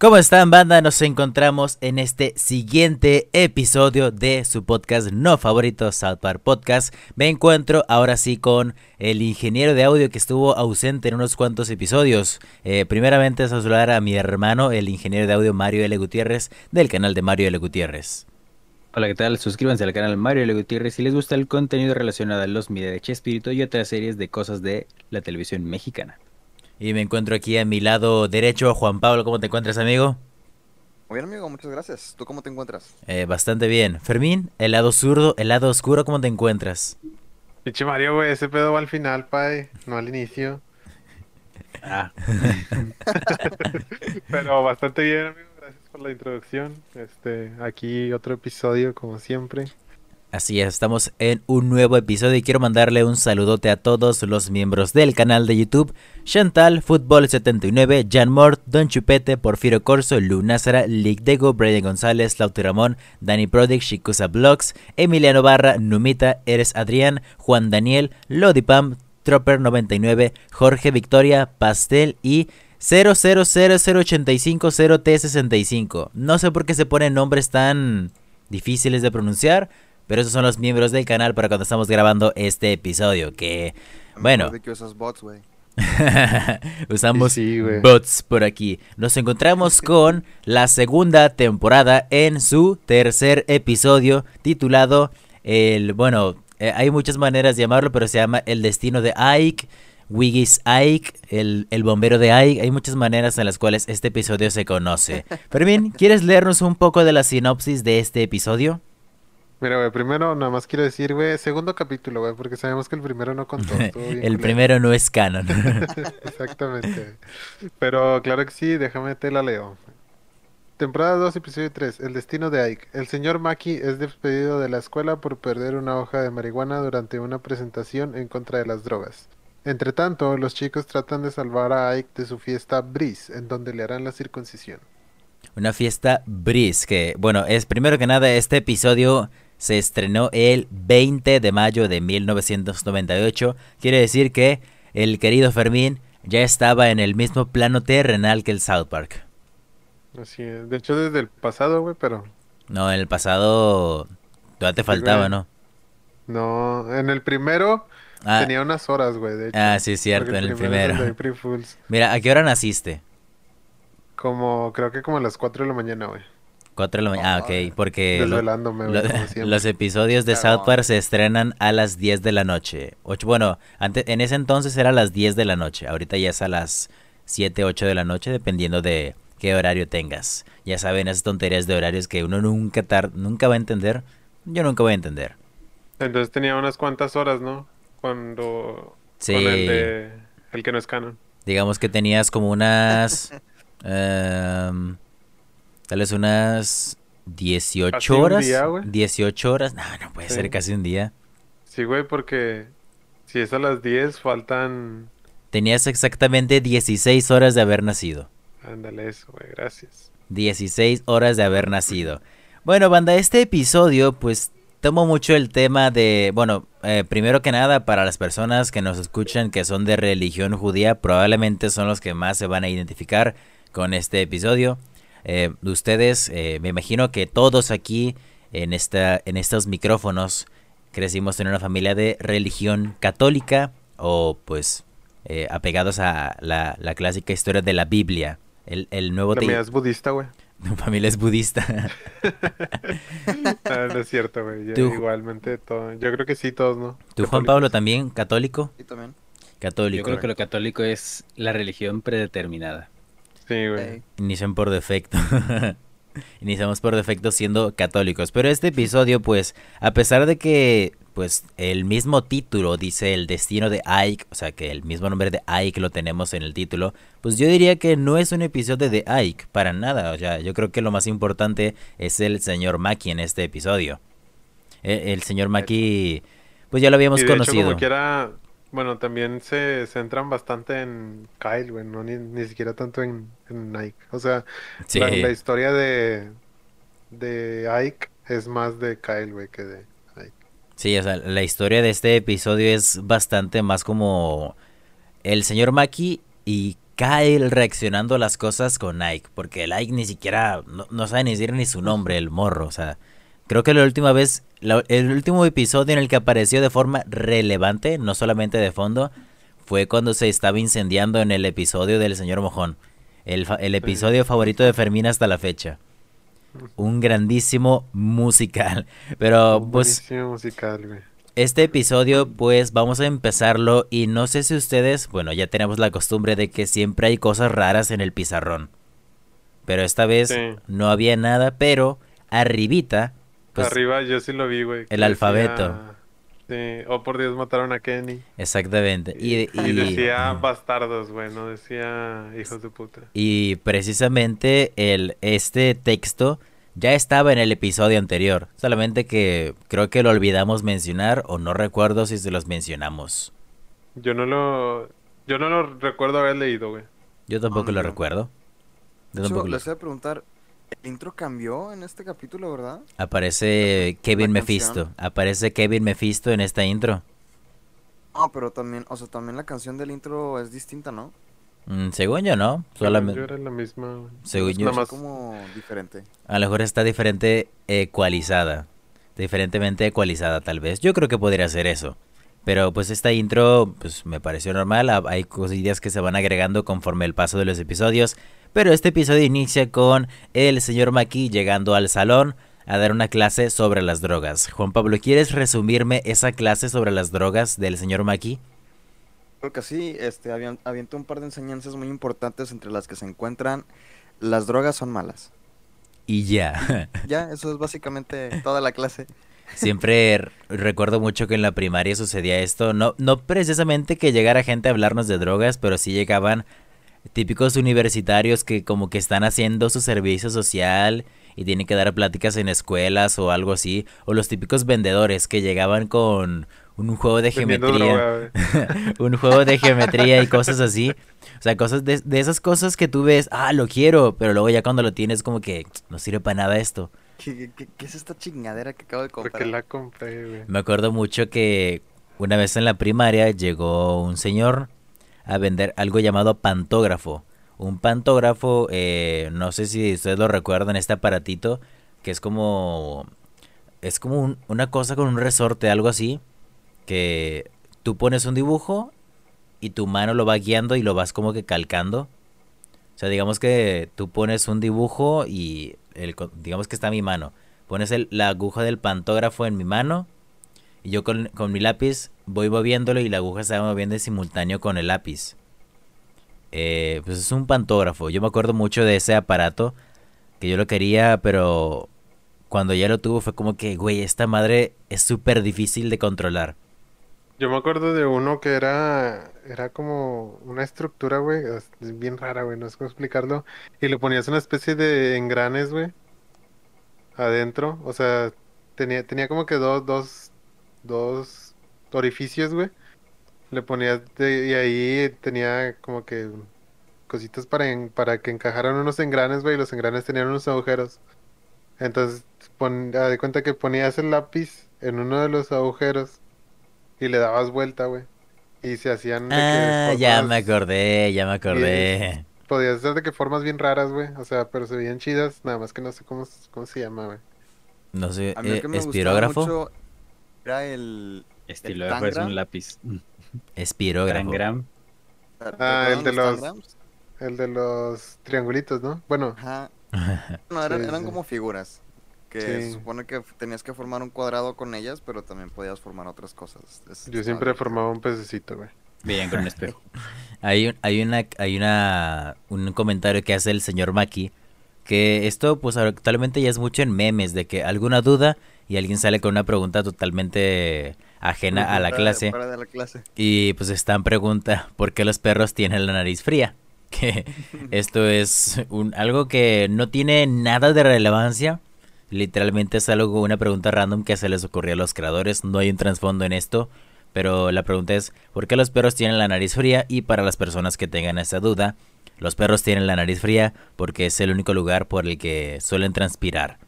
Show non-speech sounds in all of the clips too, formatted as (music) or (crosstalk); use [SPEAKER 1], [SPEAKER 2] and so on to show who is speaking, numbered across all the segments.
[SPEAKER 1] ¿Cómo están, banda? Nos encontramos en este siguiente episodio de su podcast no favorito, South Park Podcast. Me encuentro ahora sí con el ingeniero de audio que estuvo ausente en unos cuantos episodios. Eh, primeramente, saludar a mi hermano, el ingeniero de audio Mario L. Gutiérrez, del canal de Mario L. Gutiérrez.
[SPEAKER 2] Hola, ¿qué tal? Suscríbanse al canal Mario L. Gutiérrez si les gusta el contenido relacionado a los media de Chespirito y otras series de cosas de la televisión mexicana.
[SPEAKER 1] Y me encuentro aquí a mi lado derecho, Juan Pablo, ¿cómo te encuentras, amigo?
[SPEAKER 3] Muy bien, amigo, muchas gracias. ¿Tú cómo te encuentras?
[SPEAKER 1] Eh, bastante bien. Fermín, el lado zurdo, el lado oscuro, ¿cómo te encuentras?
[SPEAKER 4] Pinche Mario, güey, ese pedo va al final, pai, no al inicio. (laughs)
[SPEAKER 2] Ah, (laughs)
[SPEAKER 4] Pero bastante bien, amigo, gracias por la introducción. Este, aquí otro episodio, como siempre.
[SPEAKER 1] Así es, estamos en un nuevo episodio y quiero mandarle un saludote a todos los miembros del canal de YouTube. Chantal, Fútbol79, Jan Mort, Don Chupete, Porfirio Corso, Lunázara, Lick Dego, Brady González, Lauti Ramón, Dani Prodic, Shikusa Blogs, Emiliano Barra, Numita, Eres Adrián, Juan Daniel, Lodipam, Tropper99, Jorge Victoria, Pastel y 0000850T65. No sé por qué se ponen nombres tan difíciles de pronunciar, pero esos son los miembros del canal para cuando estamos grabando este episodio. Que, bueno,
[SPEAKER 3] De que usas bots, güey. (laughs)
[SPEAKER 1] usamos
[SPEAKER 4] Sí,
[SPEAKER 1] bots por aquí. Nos encontramos (laughs) con la segunda temporada en su tercer episodio titulado el, bueno, eh, hay muchas maneras de llamarlo, pero se llama El destino de Ike. Wiggis Ike, el, el bombero de Ike, hay muchas maneras en las cuales este episodio se conoce. (laughs) Fermín, ¿quieres leernos un poco de la sinopsis de este episodio?
[SPEAKER 4] Mira, güey, primero nada más quiero decir, güey, segundo capítulo, güey, porque sabemos que el primero no contó. (laughs)
[SPEAKER 1] El
[SPEAKER 4] culero.
[SPEAKER 1] primero no es canon. (laughs)
[SPEAKER 4] Exactamente. Pero claro que sí, déjame te la leo. Temporada 2, episodio 3. El destino de Ike. El señor Maki es despedido de la escuela por perder una hoja de marihuana durante una presentación en contra de las drogas. Entre tanto, los chicos tratan de salvar a Ike de su fiesta Breeze, en donde le harán la circuncisión.
[SPEAKER 1] Una fiesta Breeze, que bueno, es primero que nada este episodio se estrenó el 20 de mayo de 1998. Quiere decir que el querido Fermín ya estaba en el mismo plano terrenal que el South Park.
[SPEAKER 4] Así es. De hecho, desde el pasado, güey, pero
[SPEAKER 1] No, en el pasado todavía te faltaba. ¿no?
[SPEAKER 4] no. En el primero
[SPEAKER 1] Ah,
[SPEAKER 4] tenía unas horas, güey, de hecho.
[SPEAKER 1] ah, sí, es cierto, en el primero.
[SPEAKER 4] Fools.
[SPEAKER 1] Mira, ¿a qué hora naciste?
[SPEAKER 4] Como, creo que como a las 4 de la mañana, güey.
[SPEAKER 1] 4 de la mañana. Ah, ok, porque lo- lo- (laughs) los episodios de
[SPEAKER 3] Claro.
[SPEAKER 1] South Park se estrenan a las 10 de la noche. Ocho, bueno, antes, en ese entonces era a las 10 de la noche. Ahorita ya es a las 7, 8 de la noche, dependiendo de qué horario tengas. Ya saben, esas tonterías de horarios que uno nunca, tar- nunca va a entender. Yo nunca voy a entender.
[SPEAKER 4] Entonces tenía unas cuantas horas, ¿no? Cuando...
[SPEAKER 1] Sí.
[SPEAKER 4] Con el de... El que no es canon.
[SPEAKER 1] Digamos que tenías como unas... (laughs) em, tal vez unas 18
[SPEAKER 4] Casi un
[SPEAKER 1] horas.
[SPEAKER 4] día, güey.
[SPEAKER 1] 18 horas. No, no puede
[SPEAKER 4] Sí.
[SPEAKER 1] ser casi un día.
[SPEAKER 4] Sí, güey, porque... Si es a las 10, faltan...
[SPEAKER 1] Tenías exactamente 16 horas de haber nacido.
[SPEAKER 4] Ándale eso, güey, gracias.
[SPEAKER 1] 16 horas de haber nacido. Bueno, banda, este episodio pues tomo mucho el tema de, bueno, eh, primero que nada para las personas que nos escuchan que son de religión judía, probablemente son los que más se van a identificar con este episodio. Eh, ustedes, eh, me imagino que todos aquí en, esta, en estos micrófonos crecimos en una familia de religión católica o pues eh, apegados a la, la clásica historia de la Biblia. El, el nuevo
[SPEAKER 4] La mía es budista, güey. (laughs)
[SPEAKER 1] tu familia es budista. (laughs)
[SPEAKER 4] No es cierto, güey. Igualmente, todo. Yo creo que sí, todos, ¿no?
[SPEAKER 1] ¿Tú, Juan. Pablo, también católico?
[SPEAKER 3] Y también.
[SPEAKER 1] Católico.
[SPEAKER 2] yo creo que lo católico es la religión predeterminada.
[SPEAKER 4] Sí, güey.
[SPEAKER 3] Ey.
[SPEAKER 1] Inician por defecto. (laughs) Iniciamos por defecto siendo católicos. Pero este episodio, pues, a pesar de que, pues, el mismo título dice el destino de Ike, o sea, que el mismo nombre de Ike lo tenemos en el título, pues yo diría que no es un episodio de Ike, para nada. O sea, yo creo que lo más importante es el señor Maki en este episodio. Eh, El, señor Maki, pues ya lo habíamos
[SPEAKER 4] Y de hecho,
[SPEAKER 1] conocido.
[SPEAKER 4] como quiera, bueno, también se centran bastante en Kyle, güey, no ni, ni siquiera tanto en, en Ike. O sea,
[SPEAKER 1] Sí.
[SPEAKER 4] la, la historia de, de Ike es más de Kyle, güey, que de Ike.
[SPEAKER 1] Sí, o sea, la historia de este episodio es bastante más como el señor Maki y Kyle reaccionando a las cosas con Ike, porque el Ike ni siquiera, no, no sabe ni decir ni su nombre, el morro, o sea, creo que la última vez, la- el último episodio en el que apareció de forma relevante, no solamente de fondo, fue cuando se estaba incendiando en el episodio del señor Mojón, el, episodio favorito de Fermín hasta la fecha. Un grandísimo musical, (laughs) pero
[SPEAKER 4] Un
[SPEAKER 1] pues...
[SPEAKER 4] musical, güey.
[SPEAKER 1] Este episodio, pues vamos a empezarlo y no sé si ustedes, bueno, ya tenemos la costumbre de que siempre hay cosas raras en el pizarrón. Pero esta vez
[SPEAKER 4] Sí.
[SPEAKER 1] no había nada, pero arribita, pues
[SPEAKER 4] Arriba yo sí lo vi, güey.
[SPEAKER 1] el alfabeto.
[SPEAKER 4] Sí, oh por Dios, mataron a Kenny.
[SPEAKER 1] exactamente. Y,
[SPEAKER 4] Y,
[SPEAKER 1] y-
[SPEAKER 4] decía bastardos, güey, no decía hijos de puta.
[SPEAKER 1] y precisamente el, este texto ya estaba en el episodio anterior, solamente que creo que lo olvidamos mencionar o no recuerdo si se los mencionamos.
[SPEAKER 4] Yo no lo, yo no lo recuerdo haber leído, güey.
[SPEAKER 1] Yo tampoco
[SPEAKER 3] Ah,
[SPEAKER 1] lo
[SPEAKER 3] no.
[SPEAKER 1] recuerdo. Yo lo-
[SPEAKER 3] les voy a preguntar, el intro cambió en este capítulo, ¿verdad?
[SPEAKER 1] Aparece Kevin Mephisto. Aparece Kevin Mephisto en esta intro.
[SPEAKER 3] Ah, pero también, o sea, también la canción del intro es distinta, ¿no?
[SPEAKER 1] Mm, según yo, no.
[SPEAKER 4] Según
[SPEAKER 1] Solamente.
[SPEAKER 4] Yo era la misma.
[SPEAKER 1] Según
[SPEAKER 4] Es
[SPEAKER 1] yo-
[SPEAKER 4] más-
[SPEAKER 3] como diferente.
[SPEAKER 1] A lo mejor está diferente ecualizada. Diferentemente ecualizada, tal vez. Yo creo que podría ser eso. Pero pues esta intro, pues me pareció normal. Ha- Hay cosillas que se van agregando conforme el paso de los episodios. Pero este episodio inicia con el señor Maki llegando al salón a dar una clase sobre las drogas. Juan Pablo, ¿quieres resumirme esa clase sobre las drogas del señor Maki?
[SPEAKER 3] Creo que sí, este, avienta un par de enseñanzas muy importantes entre las que se encuentran las drogas son malas.
[SPEAKER 1] Y ya. (laughs)
[SPEAKER 3] Ya, eso es básicamente toda la clase.
[SPEAKER 1] Siempre recuerdo mucho que en la primaria sucedía esto. No, no precisamente que llegara gente a hablarnos de drogas, pero sí llegaban típicos universitarios que como que están haciendo su servicio social y tienen que dar pláticas en escuelas o algo así. O los típicos vendedores que llegaban con un juego de geometría. (laughs) un juego de geometría y cosas así. O sea, cosas de, de esas cosas que tú ves, ah, lo quiero, pero luego ya cuando lo tienes como que no sirve para nada esto.
[SPEAKER 3] ¿Qué, qué- qué es esta chingadera que acabo de
[SPEAKER 4] Porque
[SPEAKER 3] comprar?
[SPEAKER 4] la compré, güey.
[SPEAKER 1] Me acuerdo mucho que una vez en la primaria llegó un señor a vender algo llamado pantógrafo. Un pantógrafo, eh, no sé si ustedes lo recuerdan, este aparatito, que es como... Es como un- una cosa con un resorte, algo así, que tú pones un dibujo y tu mano lo va guiando y lo vas como que calcando. O sea, digamos que tú pones un dibujo y el, digamos que está mi mano. Pones el- la aguja del pantógrafo en mi mano y yo con mi lápiz voy moviéndolo y la aguja se va moviendo en simultáneo con el lápiz. Eh, pues es un pantógrafo. Yo me acuerdo mucho de ese aparato que yo lo quería, pero cuando ya lo tuvo fue como que, güey, esta madre es súper difícil de controlar.
[SPEAKER 4] Yo me acuerdo de uno que era, era como una estructura, güey, bien rara, güey, no sé cómo explicarlo. Y le ponías una especie de engranes, güey, adentro. O sea, tenía, tenía como que dos, dos, dos orificios, güey. Le ponías de- y ahí tenía como que cositas para, en- para que encajaran unos engranes, güey, y los engranes tenían unos agujeros. Entonces, pon, de cuenta que ponías el lápiz en uno de los agujeros y le dabas vuelta, güey. Y se hacían de que
[SPEAKER 1] Ah, ya me acordé, ya me acordé.
[SPEAKER 4] Podías hacer de que formas bien raras, güey. O sea, pero se veían chidas, nada más que no sé cómo, cómo se llama, güey.
[SPEAKER 1] No sé,
[SPEAKER 3] A mí
[SPEAKER 1] eh,
[SPEAKER 3] que me
[SPEAKER 1] espirógrafo.
[SPEAKER 3] mucho era el...
[SPEAKER 2] Estilógrafo es
[SPEAKER 3] Tangram?
[SPEAKER 2] un lápiz. (laughs)
[SPEAKER 1] Espirógrafo.
[SPEAKER 2] Tangram.
[SPEAKER 4] Ah, el
[SPEAKER 3] ¿recuerdan
[SPEAKER 4] de los-? El de los triangulitos, ¿no? Bueno,
[SPEAKER 3] Ajá. (laughs) No, eran,
[SPEAKER 4] Sí,
[SPEAKER 3] eran
[SPEAKER 4] sí.
[SPEAKER 3] como figuras. Que
[SPEAKER 4] Sí.
[SPEAKER 3] se supone que tenías que formar un cuadrado con ellas, pero también podías formar otras cosas. Es-
[SPEAKER 4] yo siempre formaba un pececito, güey.
[SPEAKER 2] Bien con un (laughs) espejo.
[SPEAKER 1] Hay, un- hay una hay una un comentario que hace el señor Maki que esto pues actualmente ya es mucho en memes de que alguna duda y alguien sale con una pregunta totalmente ajena a la clase
[SPEAKER 3] la
[SPEAKER 1] y pues están pregunta ¿por qué los perros tienen la nariz fría? (laughs) Que esto es un, algo que no tiene nada de relevancia. Literalmente es algo, una pregunta random que se les ocurrió a los creadores. No hay un trasfondo en esto. Pero la pregunta es, ¿por qué los perros tienen la nariz fría? Y para las personas que tengan esa duda, los perros tienen la nariz fría porque es el único lugar por el que suelen transpirar.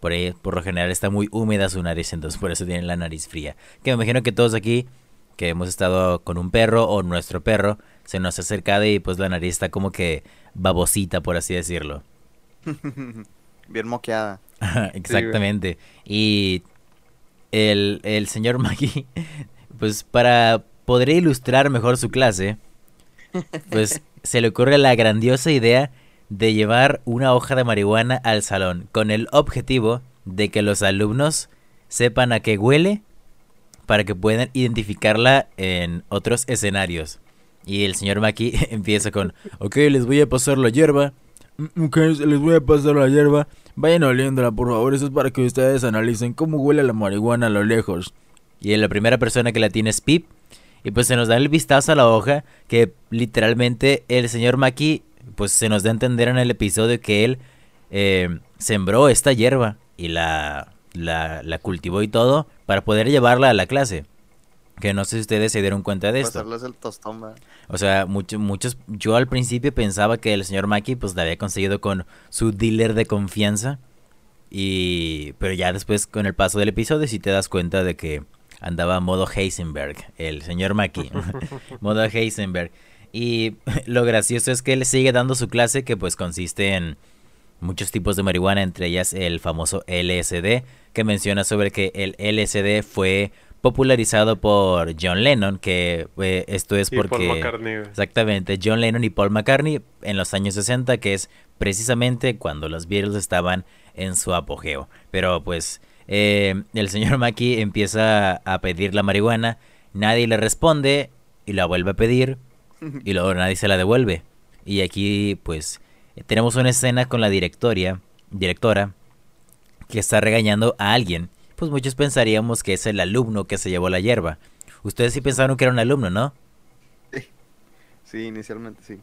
[SPEAKER 1] Por ahí, por lo general, está muy húmeda su nariz, entonces por eso tienen la nariz fría. Que me imagino que todos aquí, que hemos estado con un perro o nuestro perro, se nos ha acercado y pues la nariz está como que babosita, por así decirlo. (laughs)
[SPEAKER 3] Bien moqueada. (laughs)
[SPEAKER 1] Exactamente. y el, el señor Maggie, (laughs) pues para poder ilustrar mejor su clase, pues se le ocurre la grandiosa idea de llevar una hoja de marihuana al salón con el objetivo de que los alumnos sepan a qué huele para que puedan identificarla en otros escenarios. Y el señor Maki (laughs) empieza con, ok, les voy a pasar la hierba. Mm, ok, les voy a pasar la hierba. Vayan oliéndola, por favor. Eso es para que ustedes analicen cómo huele la marihuana a lo lejos. Y la primera persona que la tiene es Pip. Y pues se nos da el vistazo a la hoja que literalmente el señor Maki pues se nos da a entender en el episodio que él eh, sembró esta hierba y la, la, la, cultivó y todo para poder llevarla a la clase. Que no sé si ustedes se dieron cuenta de esto.
[SPEAKER 3] el tostón,
[SPEAKER 1] o sea, muchos, muchos, yo al principio pensaba que el señor Maki pues la había conseguido con su dealer de confianza. Y, pero ya después con el paso del episodio si te das cuenta de que andaba modo Heisenberg, el señor Maki, (laughs) modo Heisenberg. Y (laughs) lo gracioso es que él sigue dando su clase que pues consiste en muchos tipos de marihuana, entre ellas el famoso LSD, que menciona sobre que el LSD fue popularizado por John Lennon, que eh, esto es porque... Exactamente, John Lennon y Paul McCartney en los años 60, que es precisamente cuando los Beatles estaban en su apogeo. Pero pues eh, el señor Maki empieza a pedir la marihuana, nadie le responde y la vuelve a pedir y luego nadie se la devuelve. Y aquí pues tenemos una escena con la directoria, directora que está regañando a alguien. Pues muchos pensaríamos que es el alumno que se llevó la hierba. Ustedes sí pensaron que era un alumno, ¿no?
[SPEAKER 3] Sí, inicialmente sí.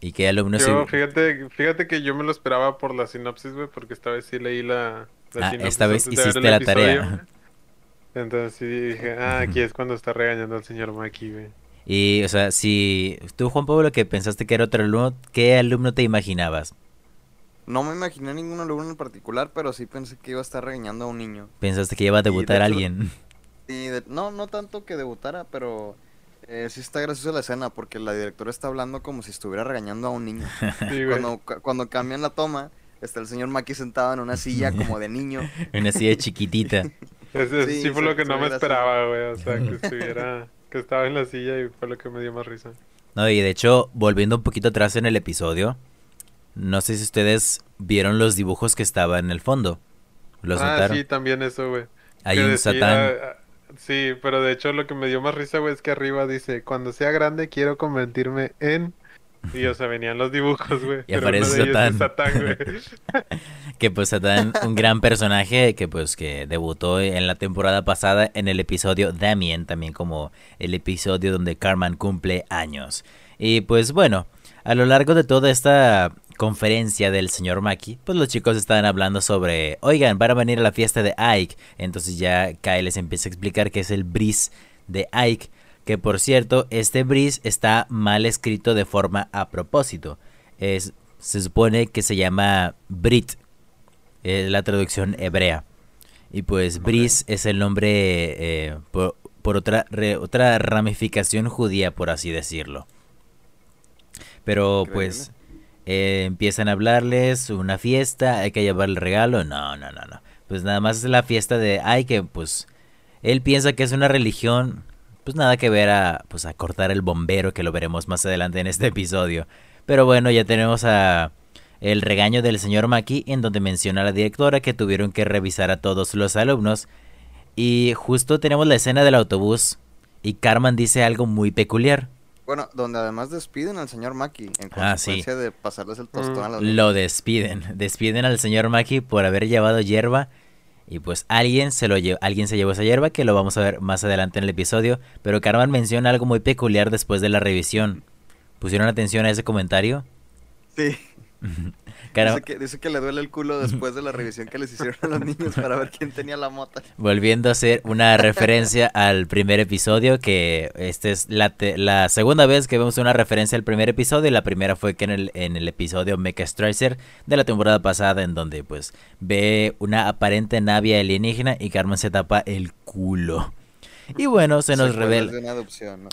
[SPEAKER 1] ¿Y qué alumno
[SPEAKER 4] yo, fíjate, fíjate que yo me lo esperaba por la sinopsis, güey, porque esta vez sí leí la,
[SPEAKER 1] ah, esta vez hiciste la tarea. (laughs)
[SPEAKER 4] Entonces sí dije, ah, aquí es cuando está regañando al señor Maki, güey.
[SPEAKER 1] Y, o sea, si tú, Juan Pablo, que pensaste que era otro alumno, ¿qué alumno te imaginabas?
[SPEAKER 3] No me imaginé ningún alumno en particular, pero sí pensé que iba a estar regañando a un niño.
[SPEAKER 1] ¿Pensaste que iba a debutar a alguien?
[SPEAKER 3] Sí, no, no tanto que debutara, pero eh, sí está graciosa la escena porque la directora está hablando como si estuviera regañando a un niño. (laughs) cuando, cuando cambian la toma, está el señor Maki sentado en una silla como de niño. (laughs)
[SPEAKER 1] una silla chiquitita.
[SPEAKER 4] sí, fue lo que no me esperaba, güey. O sea, que estuviera (laughs) que estaba en la silla y fue lo que me dio más risa.
[SPEAKER 1] No, y de hecho, volviendo un poquito atrás en el episodio, no sé si ustedes vieron los dibujos que estaban en el fondo.
[SPEAKER 4] ¿Los ah, sí, también eso, güey.
[SPEAKER 1] Hay un satán.
[SPEAKER 4] Ah, sí, pero de hecho lo que me dio más risa, güey, es que arriba dice, cuando sea grande quiero convertirme en... Y o sea, venían los dibujos, güey.
[SPEAKER 1] Y aparece Satán. (laughs) que pues Satán, un gran personaje que pues que debutó en la temporada pasada en el episodio Damien, también como el episodio donde Carmen cumple años. Y pues bueno, a lo largo de toda esta conferencia del señor Maki, pues los chicos estaban hablando sobre, oigan, van a venir a la fiesta de Ike. Entonces ya Kyle les empieza a explicar que es el bris de Ike que por cierto, este bris está mal escrito de forma a propósito. Es, se supone que se llama Brit, es la traducción hebrea. Y pues Bris es el nombre eh, por, otra, otra ramificación judía, por así decirlo. Pero pues eh, empiezan a hablarles, una fiesta, hay que llevar el regalo. No, no, no, no. Pues nada más es la fiesta de, ay, que pues él piensa que es una religión pues nada que ver a, pues a cortar el bombero, que lo veremos más adelante en este episodio. Pero bueno, ya tenemos a el regaño del señor Maki, en donde menciona a la directora que tuvieron que revisar a todos los alumnos. Y justo tenemos la escena del autobús y Carmen dice algo muy peculiar.
[SPEAKER 3] Bueno, donde además despiden al señor Maki en ah, consecuencia de pasarles el tostón a los
[SPEAKER 1] Lo despiden, despiden al señor Maki por haber llevado hierba y pues alguien se lo llevó, alguien se llevó esa hierba que lo vamos a ver más adelante en el episodio, pero Carmen menciona algo muy peculiar después de la revisión. ¿Pusieron atención a ese comentario?
[SPEAKER 3] Sí. (laughs) dice, que, le duele el culo después de la (laughs) revisión que les hicieron a los niños para ver quién tenía la mota.
[SPEAKER 1] Volviendo a hacer una referencia al primer episodio, que esta es la, la segunda vez que vemos una referencia al primer episodio. La primera fue que en el, en el episodio Mecha Stricer de la temporada pasada, en donde pues ve una aparente nave alienígena y Carmen se tapa el culo. (laughs) Y bueno, se nos revela.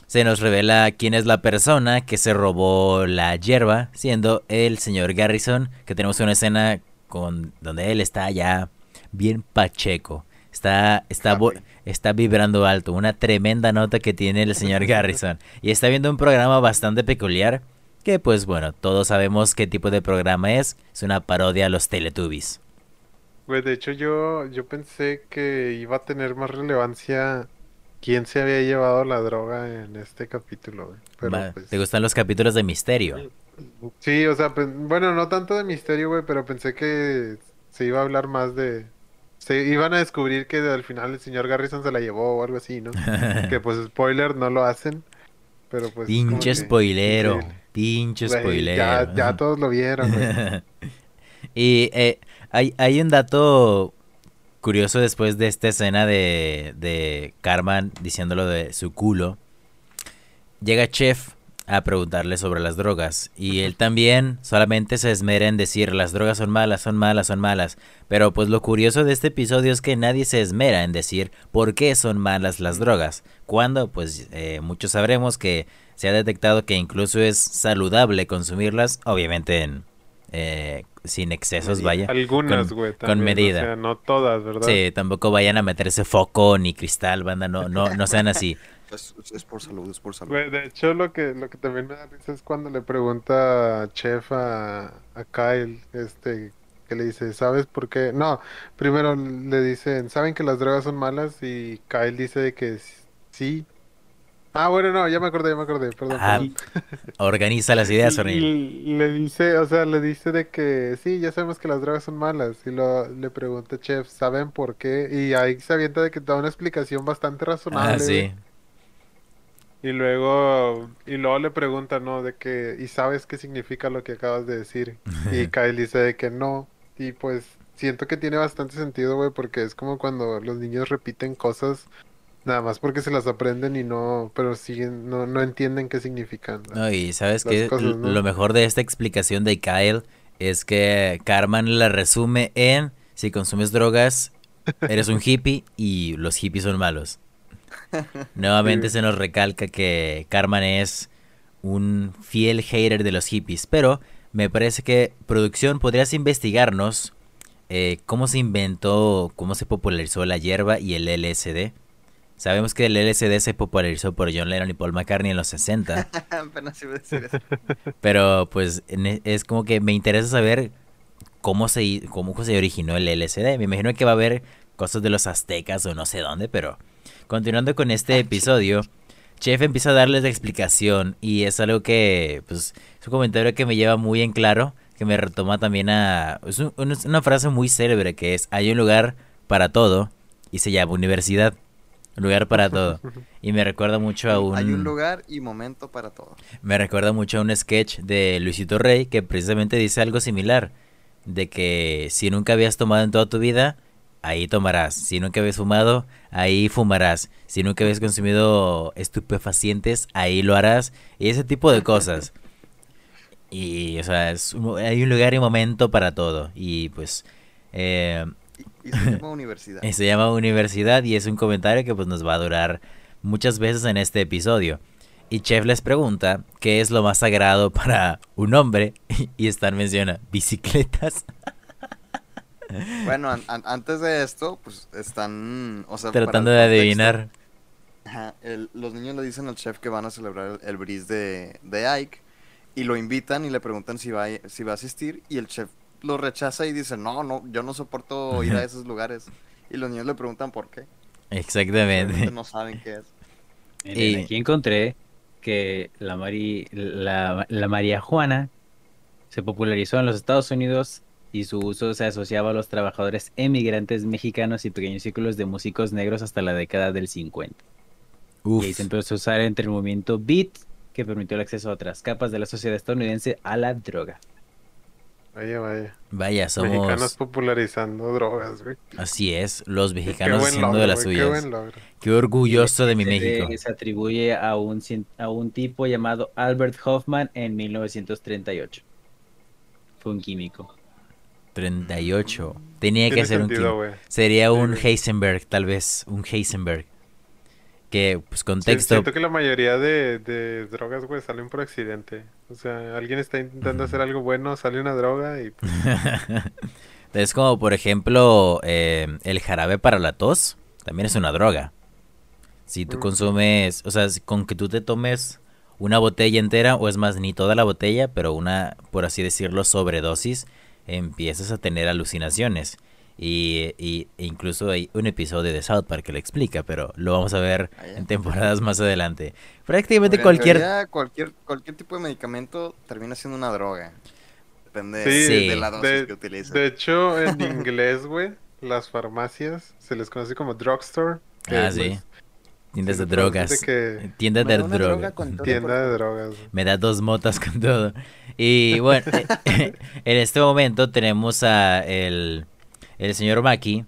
[SPEAKER 1] Se nos revela quién es la persona que se robó la hierba, siendo el señor Garrison, que tenemos una escena con donde él está ya bien pacheco. Está, está, está vibrando alto, una tremenda nota que tiene el señor (laughs) Garrison. Y está viendo un programa bastante peculiar, que pues bueno, todos sabemos qué tipo de programa es. Es una parodia a los Teletubbies.
[SPEAKER 4] Pues de hecho yo, yo pensé que iba a tener más relevancia quién se había llevado la droga en este capítulo.
[SPEAKER 1] Pero, pues ¿Te gustan los capítulos de misterio?
[SPEAKER 4] Sí, o sea, pues, bueno, no tanto de misterio, güey, pero pensé que se iba a hablar más de, se iban a descubrir que al final el señor Garrison se la llevó o algo así, ¿no? (laughs) que pues spoiler no lo hacen. Pero pues.
[SPEAKER 1] Pinche spoilero. pinche spoilero.
[SPEAKER 4] Ya, ya todos lo vieron, (laughs)
[SPEAKER 1] y eh, hay, hay un dato curioso después de esta escena de, de Carmen diciéndolo de su culo. Llega Chef a preguntarle sobre las drogas. Y él también solamente se esmera en decir las drogas son malas, son malas, son malas. Pero pues lo curioso de este episodio es que nadie se esmera en decir por qué son malas las drogas. Cuando pues eh, muchos sabremos que se ha detectado que incluso es saludable consumirlas, obviamente en, eh, sin excesos, vaya.
[SPEAKER 4] Algunas, güey. Con, medida. O sea, no todas, ¿verdad?
[SPEAKER 1] Sí, tampoco vayan a meterse foco ni cristal, banda, no, no, no sean así. (laughs)
[SPEAKER 3] Es, por salud, es por salud.
[SPEAKER 4] de hecho, lo que, lo que también me da risa es cuando le pregunta Chef a, a Kyle, este, que le dice, ¿sabes por qué? No, primero le dicen, ¿saben que las drogas son malas? Y Kyle dice que sí. Ah, bueno, no, ya me acordé, ya me acordé, perdón. Ah,
[SPEAKER 1] organiza las ideas,
[SPEAKER 4] Y le dice, o sea, le dice de que sí, ya sabemos que las drogas son malas. Y lo, le pregunta Chef, ¿saben por qué? Y ahí se avienta de que da una explicación bastante razonable. Ah, sí. Y luego, y luego le pregunta, ¿no? De que, ¿y sabes qué significa lo que acabas de decir? Y (laughs) Kyle dice de que no. Y pues siento que tiene bastante sentido, güey, porque es como cuando los niños repiten cosas nada más porque se las aprenden y no, pero siguen, no, no entienden qué significan.
[SPEAKER 1] No, y sabes que lo mejor de esta explicación de Kyle es que Carmen la resume en si consumes drogas, eres un hippie y los hippies son malos. (laughs) Nuevamente se nos recalca que Carmen es un fiel hater de los hippies, pero me parece que producción podrías investigarnos eh, cómo se inventó, cómo se popularizó la hierba y el LSD. Sabemos que el LSD se popularizó por John Lennon y Paul McCartney en los 60. (laughs) Pero pues e, es como que me interesa saber cómo se, cómo se originó el LSD. Me imagino que va a haber cosas de los aztecas o no sé dónde, pero Continuando con este episodio, Chef empieza a darles la explicación y es algo que, pues, es un comentario que me lleva muy en claro, que me retoma también a... Es, una frase muy célebre que es, hay un lugar para todo y se llama universidad. Un lugar para (laughs) todo. Y me recuerda mucho a un...
[SPEAKER 3] Hay un lugar y momento para todo.
[SPEAKER 1] Me recuerda mucho a un sketch de Luisito Rey que precisamente dice algo similar. De que si nunca habías tomado en toda tu vida, ahí tomarás. Si nunca habías fumado, ahí fumarás. Si nunca habías consumido estupefacientes, ahí lo harás. Y ese tipo de cosas. (laughs) Y, o sea, es hay un lugar y momento para todo. Y pues...
[SPEAKER 3] Eh, y, se llama (laughs) universidad.
[SPEAKER 1] se llama universidad y es un comentario que pues nos va a durar muchas veces en este episodio. Y Chef les pregunta qué es lo más sagrado para un hombre (laughs) y Stan menciona bicicletas. (laughs)
[SPEAKER 3] Bueno, antes de esto, pues están, o sea,
[SPEAKER 1] tratando de adivinar.
[SPEAKER 3] los niños le dicen al chef que van a celebrar el, bris de, de, Ike y lo invitan y le preguntan si va, si va a asistir y el chef lo rechaza y dice, no, no, yo no soporto ir a esos lugares. Y los niños le preguntan por qué.
[SPEAKER 1] Exactamente.
[SPEAKER 3] No saben qué es.
[SPEAKER 2] y... Aquí encontré que la, Mari, la, la María Juana se popularizó en los Estados Unidos y su uso se asociaba a los trabajadores emigrantes mexicanos y pequeños círculos de músicos negros hasta la década del 50. Y ahí se empezó a usar entre el movimiento beat, que permitió el acceso a otras capas de la sociedad estadounidense a la droga.
[SPEAKER 4] Vaya, vaya.
[SPEAKER 1] Vaya, somos...
[SPEAKER 4] Mexicanos popularizando drogas, güey.
[SPEAKER 1] Así es, los mexicanos haciendo de las suyas. Qué, orgulloso de mi México.
[SPEAKER 2] Se atribuye a un, a un tipo llamado Albert Hoffman en 1938. Fue un químico.
[SPEAKER 1] 38. Tenía que ser un Sería un Heisenberg, tal vez. Un Heisenberg. Que, pues, contexto...
[SPEAKER 4] siento que la mayoría de, de drogas, güey, salen por accidente. O sea, alguien está intentando hacer algo bueno, sale una droga y... Pues, (laughs)
[SPEAKER 1] es como, por ejemplo, eh, el jarabe para la tos, también es una droga. Si tú consumes, o sea, con que tú te tomes una botella entera, o es más, ni toda la botella, pero una, por así decirlo, sobredosis, empiezas a tener alucinaciones. Y, y e incluso hay un episodio de South Park que lo explica, pero lo vamos a ver ah, en temporadas más adelante. Prácticamente cualquier...
[SPEAKER 3] cualquier... Cualquier tipo de medicamento termina siendo una droga. Depende de la dosis que utilices.
[SPEAKER 4] De hecho, en (laughs) inglés, güey, las farmacias se les conoce como drugstore.
[SPEAKER 1] Ah, sí. Tiendas de drogas. Tiendas de drogas.
[SPEAKER 4] Tienda de drogas.
[SPEAKER 1] Me da dos motas con todo. Y bueno, (laughs) (laughs) en este momento tenemos a el, el señor Maki,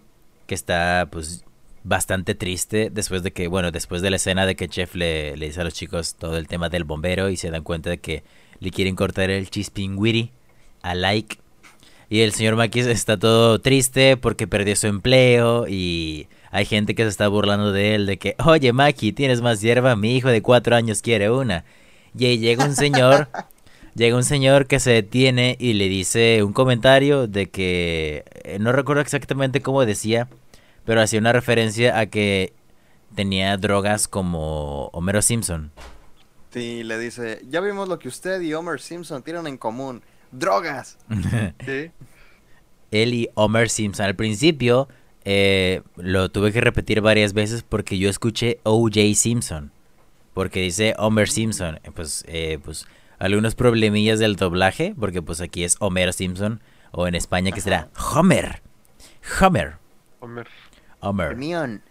[SPEAKER 1] que está pues bastante triste después de que, bueno, después de la escena de que Chef le, le dice a los chicos todo el tema del bombero y se dan cuenta de que le quieren cortar el chispingüiri a Like. Y el señor Maki está todo triste porque perdió su empleo y hay gente que se está burlando de él, de que, oye Maki, tienes más hierba, mi hijo de cuatro años quiere una. Y ahí llega un señor, llega un señor que se detiene y le dice un comentario de que, eh, no recuerdo exactamente cómo decía, pero hacía una referencia a que tenía drogas como Homero Simpson.
[SPEAKER 3] Sí, le dice, ya vimos lo que usted y Homer Simpson tienen en común, drogas. (laughs)
[SPEAKER 1] ¿Sí? Él y Homer Simpson al principio eh, lo tuve que repetir varias veces porque yo escuché O.J. Simpson. Porque dice Homer Simpson. Eh, pues, eh, pues algunos problemillas del doblaje. Porque pues aquí es Homer Simpson. O en España que será Homer. Homer.
[SPEAKER 4] Homer.
[SPEAKER 1] Homer.
[SPEAKER 3] Hermione.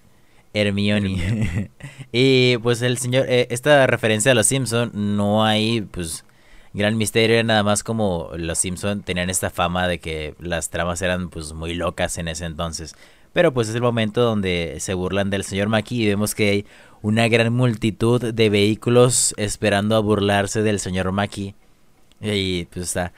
[SPEAKER 1] Hermione. (laughs) y pues el señor, esta referencia a los Simpson, no hay pues gran misterio, nada más como los Simpson tenían esta fama de que las tramas eran pues muy locas en ese entonces. Pero pues es el momento donde se burlan del señor Maki y vemos que hay una gran multitud de vehículos esperando a burlarse del señor Maki. Y pues está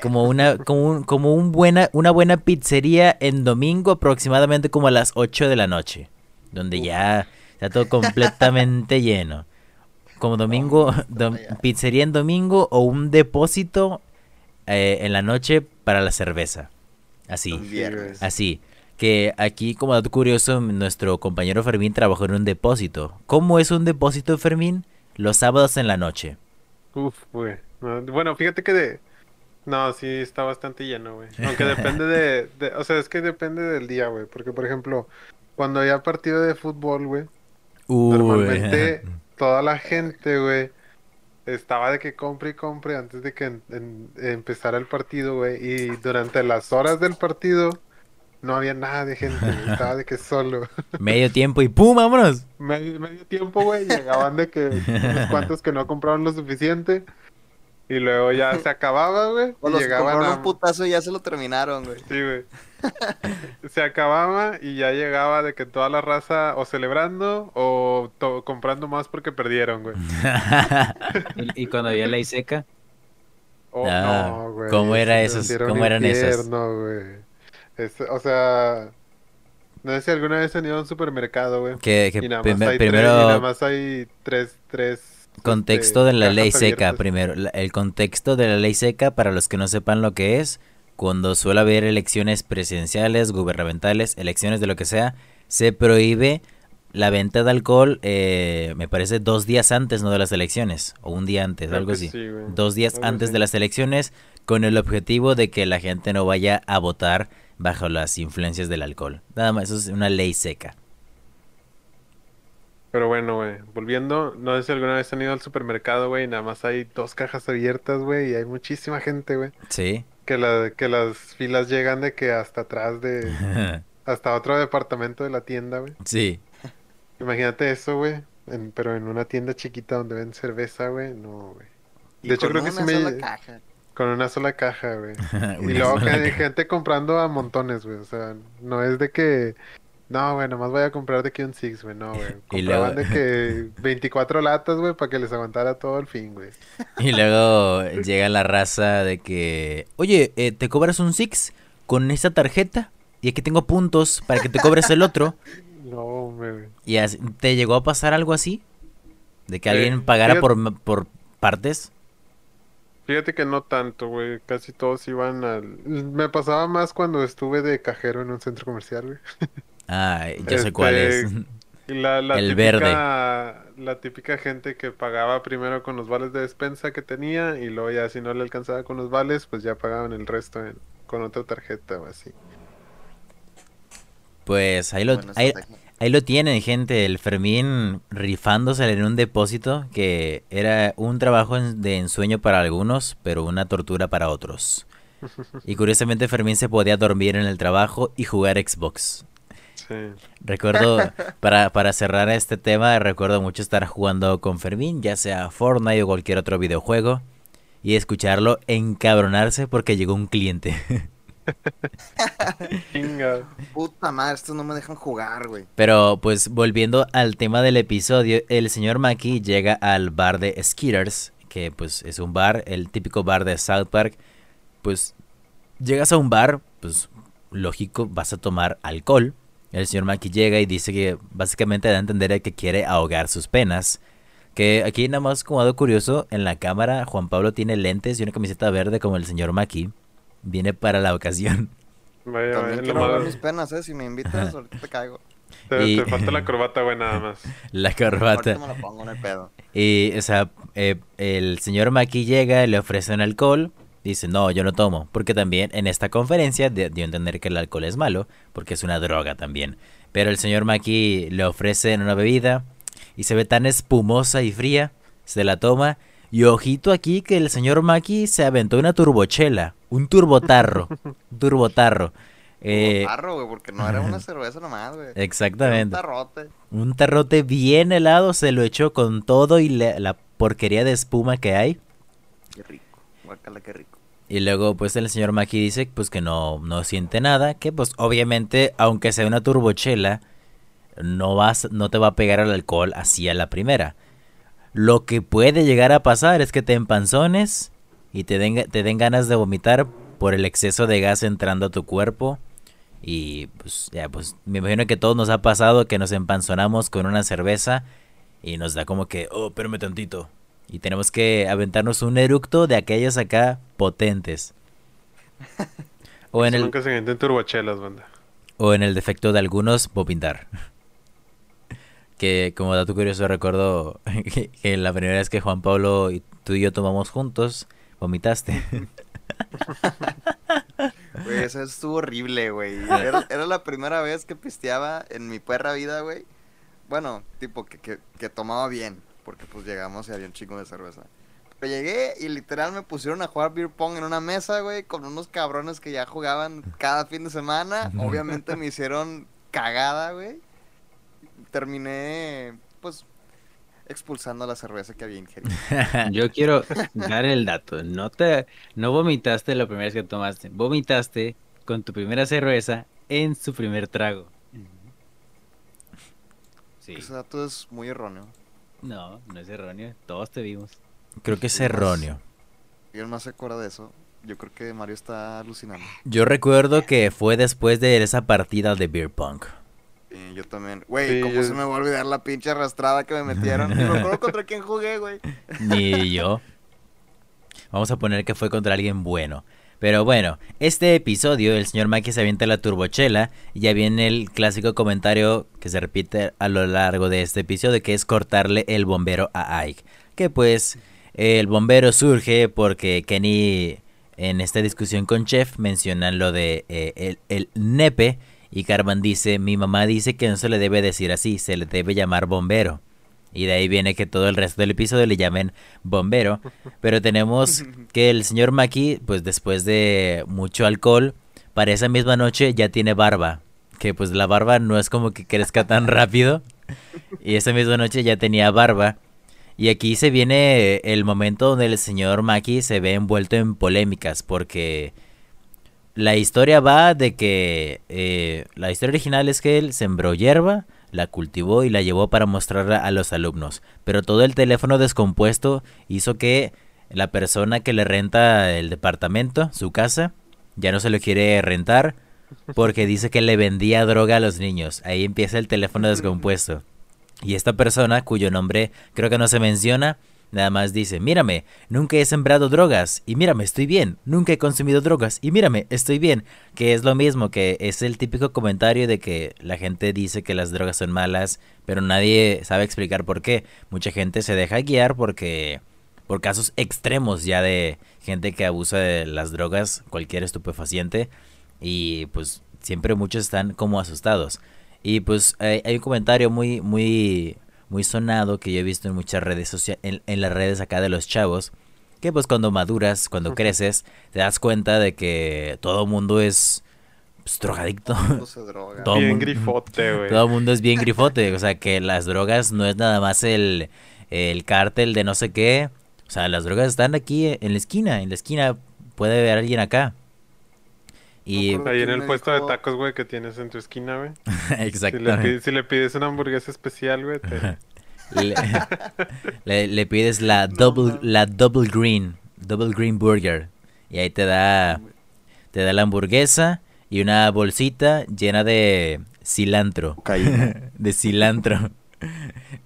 [SPEAKER 1] como una como un, como un buena una buena pizzería en domingo aproximadamente como a las 8 de la noche, donde ya está todo completamente (laughs) lleno. Como domingo pizzería en domingo o un depósito eh, en la noche para la cerveza. Así. Así que aquí, como dato curioso, nuestro compañero Fermín trabajó en un depósito. ¿Cómo es un depósito, Fermín? Los sábados en la noche.
[SPEAKER 4] Uf, güey. Bueno, fíjate que de... No, sí, está bastante lleno, güey. Aunque (laughs) depende de, O sea, es que depende del día, güey. Porque, por ejemplo, cuando hay partido de fútbol, güey... Normalmente (laughs) toda la gente, güey, estaba de que compre y compre antes de que empezara el partido, güey. Y durante las horas del partido no había nada de gente, (laughs) estaba de que solo. (laughs)
[SPEAKER 1] Medio tiempo y ¡pum! ¡Vámonos!
[SPEAKER 4] Medio, tiempo, güey, llegaban de que unos (laughs) cuantos que no compraban lo suficiente. Y luego ya se acababa, güey.
[SPEAKER 3] O los llegaban a... un putazo y ya se lo terminaron, güey.
[SPEAKER 4] Sí, güey. se acababa y ya llegaba de que toda la raza o celebrando o comprando más porque perdieron, güey.
[SPEAKER 2] ¿Y, cuando había ley seca?
[SPEAKER 4] Oh, ah, no, güey.
[SPEAKER 1] ¿Cómo era eso? ¿Cómo eran esos?
[SPEAKER 4] Güey o sea, no sé si alguna vez han ido a un supermercado, güey.
[SPEAKER 1] Que,
[SPEAKER 4] y nada más hay primero... Tres, y nada más hay tres, tres...
[SPEAKER 1] Contexto de la ley seca, primero. El contexto de la ley seca, para los que no sepan lo que es, cuando suele haber elecciones presidenciales, gubernamentales, elecciones de lo que sea, se prohíbe la venta de alcohol, eh, me parece, dos días antes, no de las elecciones, o un día antes, algo así. dos días antes de las elecciones, con el objetivo de que la gente no vaya a votar bajo las influencias del alcohol. Nada más, eso es una ley seca.
[SPEAKER 4] Pero bueno, güey, volviendo, no sé si alguna vez han ido al supermercado, güey, nada más hay dos cajas abiertas, güey, y hay muchísima gente, güey.
[SPEAKER 1] Sí.
[SPEAKER 4] Que, la, que las filas llegan de que hasta atrás de... (laughs) hasta otro departamento de la tienda, güey.
[SPEAKER 1] Sí.
[SPEAKER 4] Imagínate eso, güey, pero en una tienda chiquita donde ven cerveza, güey, no, güey. De hecho, creo que sí me... Caja. Con una sola caja, güey. (laughs) y luego hay gente comprando a montones, güey. O sea, no es de que. No, güey, nomás voy a comprar de aquí un Six, güey. No, güey. (laughs) Compraban de que (laughs) 24 latas, güey, para que les aguantara todo el fin, güey.
[SPEAKER 1] Y luego llega la raza de que. Oye, eh, ¿te cobras un Six con esa tarjeta? Y aquí tengo puntos para que te cobres el otro.
[SPEAKER 4] No, hombre.
[SPEAKER 1] ¿Y te llegó a pasar algo así? ¿De que alguien pagara por, por partes?
[SPEAKER 4] Fíjate que no tanto, güey. Casi todos iban al... Me pasaba más cuando estuve de cajero en un centro comercial, güey. (laughs)
[SPEAKER 1] Ah, ya sé cuál es.
[SPEAKER 4] Este, la, la el típica, verde. La típica gente que pagaba primero con los vales de despensa que tenía y luego ya si no le alcanzaba con los vales, pues ya pagaban el resto con otra tarjeta o así.
[SPEAKER 1] Pues ahí lo, ahí, ahí, lo tienen, gente. El Fermín rifándose en un depósito que era un trabajo de ensueño para algunos, pero una tortura para otros. (laughs) Y curiosamente Fermín se podía dormir en el trabajo y jugar Xbox. Sí. Recuerdo, (laughs) para, para cerrar este tema, recuerdo mucho estar jugando con Fermín, ya sea Fortnite o cualquier otro videojuego, y escucharlo encabronarse porque llegó un cliente. (laughs) (laughs)
[SPEAKER 3] Puta madre, estos no me dejan jugar, güey.
[SPEAKER 1] Pero pues volviendo al tema del episodio, el señor Maki llega al bar de Skitters, que pues es un bar, el típico bar de South Park. Pues llegas a un bar, pues lógico, vas a tomar alcohol. El señor Maki llega y dice que básicamente da a entender que quiere ahogar sus penas. Que aquí nada más como algo curioso, en la cámara Juan Pablo tiene lentes y una camiseta verde como el señor Maki viene para la ocasión.
[SPEAKER 3] Vaya, También quiero mis penas, ¿eh? Si me invitas, ahorita te caigo.
[SPEAKER 4] Te, falta la corbata, güey, nada más. (laughs)
[SPEAKER 1] La corbata.
[SPEAKER 3] me la pongo, no hay pedo.
[SPEAKER 1] Y, o sea, eh, el señor Maki llega, le ofrecen alcohol. Dice, no, yo no tomo. Porque también en esta conferencia dio a entender que el alcohol es malo, porque es una droga también. Pero el señor Maki le ofrece una bebida y se ve tan espumosa y fría. Se la toma. Y ojito aquí que el señor Maki se aventó una turbochela. Un turbotarro. (laughs) un turbotarro.
[SPEAKER 3] Eh, tarro, güey, porque no era una (laughs) cerveza nomás, güey.
[SPEAKER 1] Exactamente.
[SPEAKER 3] un tarrote.
[SPEAKER 1] Un tarrote bien helado, se lo echó con todo y la porquería de espuma que hay.
[SPEAKER 3] Qué rico, guacala, qué rico.
[SPEAKER 1] Y luego, pues el señor Maki dice, pues que no, no siente nada, que pues obviamente, aunque sea una turbochela, no vas, no te va a pegar el alcohol así a la primera. Lo que puede llegar a pasar es que te empanzones y te den, te den ganas de vomitar por el exceso de gas entrando a tu cuerpo. Y pues ya, pues me imagino que todos nos ha pasado que nos empanzonamos con una cerveza y nos da como que, oh, espérame tantito. Y tenemos que aventarnos un eructo de aquellos acá potentes. (laughs)
[SPEAKER 4] O en el... Nunca se turbochelas, banda.
[SPEAKER 1] O en el defecto de algunos, vomitar. Que como dato curioso recuerdo (laughs) que la primera vez que Juan Pablo y tú y yo tomamos juntos, Vomitaste. (laughs)
[SPEAKER 3] Güey, eso estuvo horrible, güey. Era, la primera vez que pisteaba en mi perra vida, güey. Bueno, tipo que, que, tomaba bien, porque pues llegamos y había un chico de cerveza. Pero llegué y literal me pusieron a jugar beer pong en una mesa, güey, con unos cabrones que ya jugaban cada fin de semana. Obviamente me hicieron cagada, güey. Terminé, pues, expulsando la cerveza que había ingerido. (laughs)
[SPEAKER 2] Yo quiero dar el dato. No te, no vomitaste la primera vez que tomaste. Vomitaste con tu primera cerveza en su primer trago.
[SPEAKER 3] Sí. Ese dato es muy erróneo.
[SPEAKER 2] No, no es erróneo. Todos te vimos.
[SPEAKER 1] Creo que es erróneo.
[SPEAKER 3] Yo no se acuerda de eso. Yo creo que Mario está alucinando.
[SPEAKER 1] Yo recuerdo que fue después de esa partida de Beer Punk
[SPEAKER 3] yo también. Güey, ¿cómo se me va a olvidar la pinche arrastrada que me metieron? Ni me (laughs) acuerdo contra quién jugué, güey.
[SPEAKER 1] Ni yo. (laughs) Vamos a poner que fue contra alguien bueno. Pero bueno, este episodio, el señor Maki se avienta la turbochela y ya viene el clásico comentario que se repite a lo largo de este episodio, que es cortarle el bombero a Ike. Que pues el bombero surge porque Kenny en esta discusión con Chef mencionan lo de eh, el, el nepe y Carmen dice, mi mamá dice que no se le debe decir así, se le debe llamar bombero. Y de ahí viene que todo el resto del episodio le llamen bombero. Pero tenemos (laughs) que el señor Maki, pues después de mucho alcohol, para esa misma noche ya tiene barba. Que pues la barba no es como que crezca tan (laughs) rápido. Y esa misma noche ya tenía barba. Y aquí se viene el momento donde el señor Maki se ve envuelto en polémicas porque la historia va de que eh, la historia original es que él sembró hierba, la cultivó y la llevó para mostrarla a los alumnos. Pero todo el teléfono descompuesto hizo que la persona que le renta el departamento, su casa, ya no se lo quiere rentar porque dice que le vendía droga a los niños. Ahí empieza el teléfono descompuesto. Y esta persona, cuyo nombre creo que no se menciona, nada más dice, mírame, nunca he sembrado drogas y mírame, estoy bien, nunca he consumido drogas y mírame, estoy bien, que es lo mismo, que es el típico comentario de que la gente dice que las drogas son malas, pero nadie sabe explicar por qué. Mucha gente se deja guiar porque por casos extremos ya de gente que abusa de las drogas, cualquier estupefaciente, y pues siempre muchos están como asustados. Y pues hay, un comentario muy, muy, muy sonado que yo he visto en muchas redes sociales, en, las redes acá de los chavos, que pues cuando maduras, cuando creces, te das cuenta de que todo mundo es pues, drogadicto.
[SPEAKER 4] Todo (laughs) bien grifote, (laughs) güey.
[SPEAKER 1] Todo mundo es bien grifote. O sea, que las drogas no es nada más el, el cártel de no sé qué. O sea, las drogas están aquí en la esquina. En la esquina puede haber alguien acá.
[SPEAKER 4] Y... Ahí en el puesto de tacos, güey, que tienes en tu esquina, güey. (laughs)
[SPEAKER 1] Exactamente.
[SPEAKER 4] Si le, pides, una hamburguesa especial, güey, (laughs) (laughs)
[SPEAKER 1] le, pides la double, la double green, double green burger. Y ahí te da, te da la hamburguesa y una bolsita llena de cilantro. de cilantro.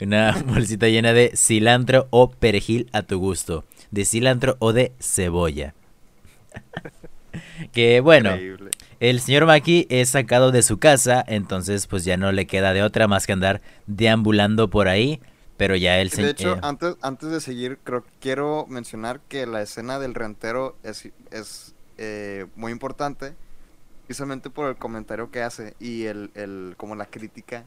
[SPEAKER 1] Una bolsita llena de cilantro o perejil a tu gusto. De cilantro o de cebolla. Que bueno, el señor Maki es sacado de su casa, entonces pues ya no le queda de otra más que andar deambulando por ahí. Pero ya el
[SPEAKER 3] señor... De hecho, eh, antes, antes de seguir, creo quiero mencionar que la escena del rentero es, es eh, muy importante, precisamente por el comentario que hace y el, el como la crítica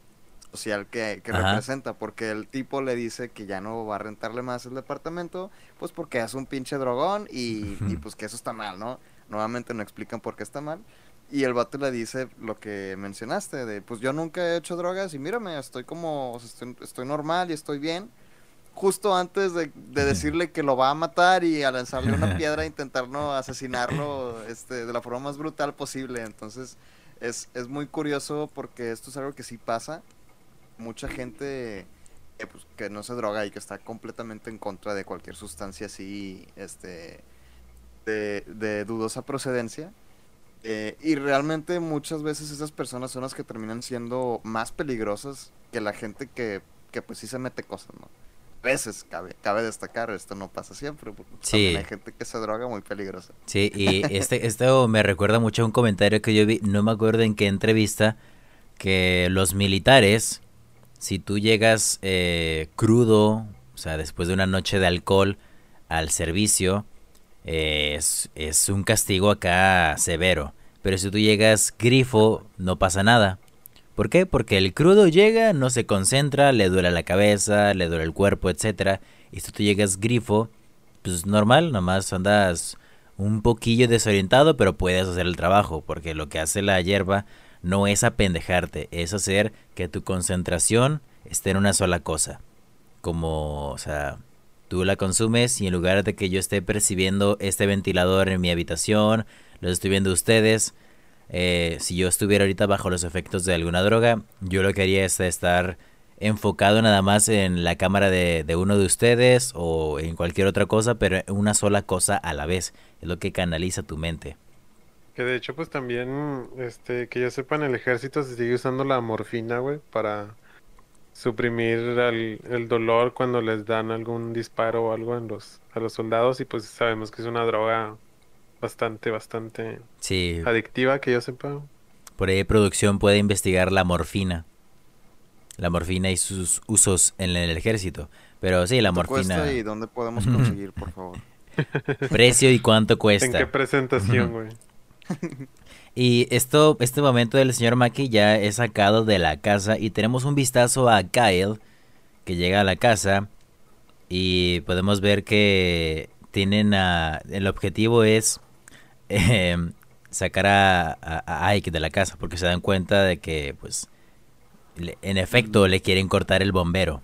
[SPEAKER 3] social que, que representa, porque el tipo le dice que ya no va a rentarle más el departamento, pues porque es un pinche drogón y, y (laughs) pues que eso está mal, ¿no? Nuevamente no explican por qué está mal. Y el vato le dice lo que mencionaste, de pues yo nunca he hecho drogas y mírame, estoy como, estoy, normal y estoy bien. Justo antes de, decirle que lo va a matar y a lanzarle una (laughs) piedra e intentar no asesinarlo este, de la forma más brutal posible. Entonces es, es muy curioso porque esto es algo que sí pasa. Mucha gente pues, que no se droga y que está completamente en contra de cualquier sustancia así, este de, dudosa procedencia. Eh, y realmente muchas veces esas personas son las que terminan siendo más peligrosas que la gente que, que pues sí se mete cosas, ¿no? A veces cabe, cabe destacar, esto no pasa siempre, porque hay gente que se droga muy peligrosa.
[SPEAKER 1] Sí, y este, (laughs) esto me recuerda mucho a un comentario que yo vi, no me acuerdo en qué entrevista, que los militares, si tú llegas eh, crudo, o sea, después de una noche de alcohol al servicio, es, es un castigo acá severo. Pero si tú llegas grifo, no pasa nada. ¿Por qué? Porque el crudo llega, no se concentra, le duele la cabeza, le duele el cuerpo, etc. Y si tú llegas grifo, pues normal, nomás andas un poquillo desorientado, pero puedes hacer el trabajo, porque lo que hace la hierba no es apendejarte, es hacer que tu concentración esté en una sola cosa. Como, o sea, Tú la consumes y en lugar de que yo esté percibiendo este ventilador en mi habitación, lo estoy viendo ustedes. Eh, si yo estuviera ahorita bajo los efectos de alguna droga, yo lo que haría es estar enfocado nada más en la cámara de, uno de ustedes o en cualquier otra cosa, pero una sola cosa a la vez. Es lo que canaliza tu mente.
[SPEAKER 4] Que de hecho, pues también, este, que yo sepa, en el ejército se sigue usando la morfina, güey, para suprimir el, dolor cuando les dan algún disparo o algo en los, a los soldados y pues sabemos que es una droga bastante, bastante adictiva que yo sepa.
[SPEAKER 1] Por ahí producción puede investigar la morfina. La morfina y sus usos en el ejército. Pero sí, la morfina...
[SPEAKER 3] y dónde podemos conseguir, por favor? (laughs)
[SPEAKER 1] Precio y cuánto cuesta. (laughs)
[SPEAKER 4] ¿En qué presentación, güey? (laughs)
[SPEAKER 1] Y esto, este momento del señor Maki ya es sacado de la casa y tenemos un vistazo a Kyle que llega a la casa y podemos ver que tienen a, el objetivo es em, sacar a, Ike de la casa porque se dan cuenta de que pues en efecto le quieren cortar el bombero.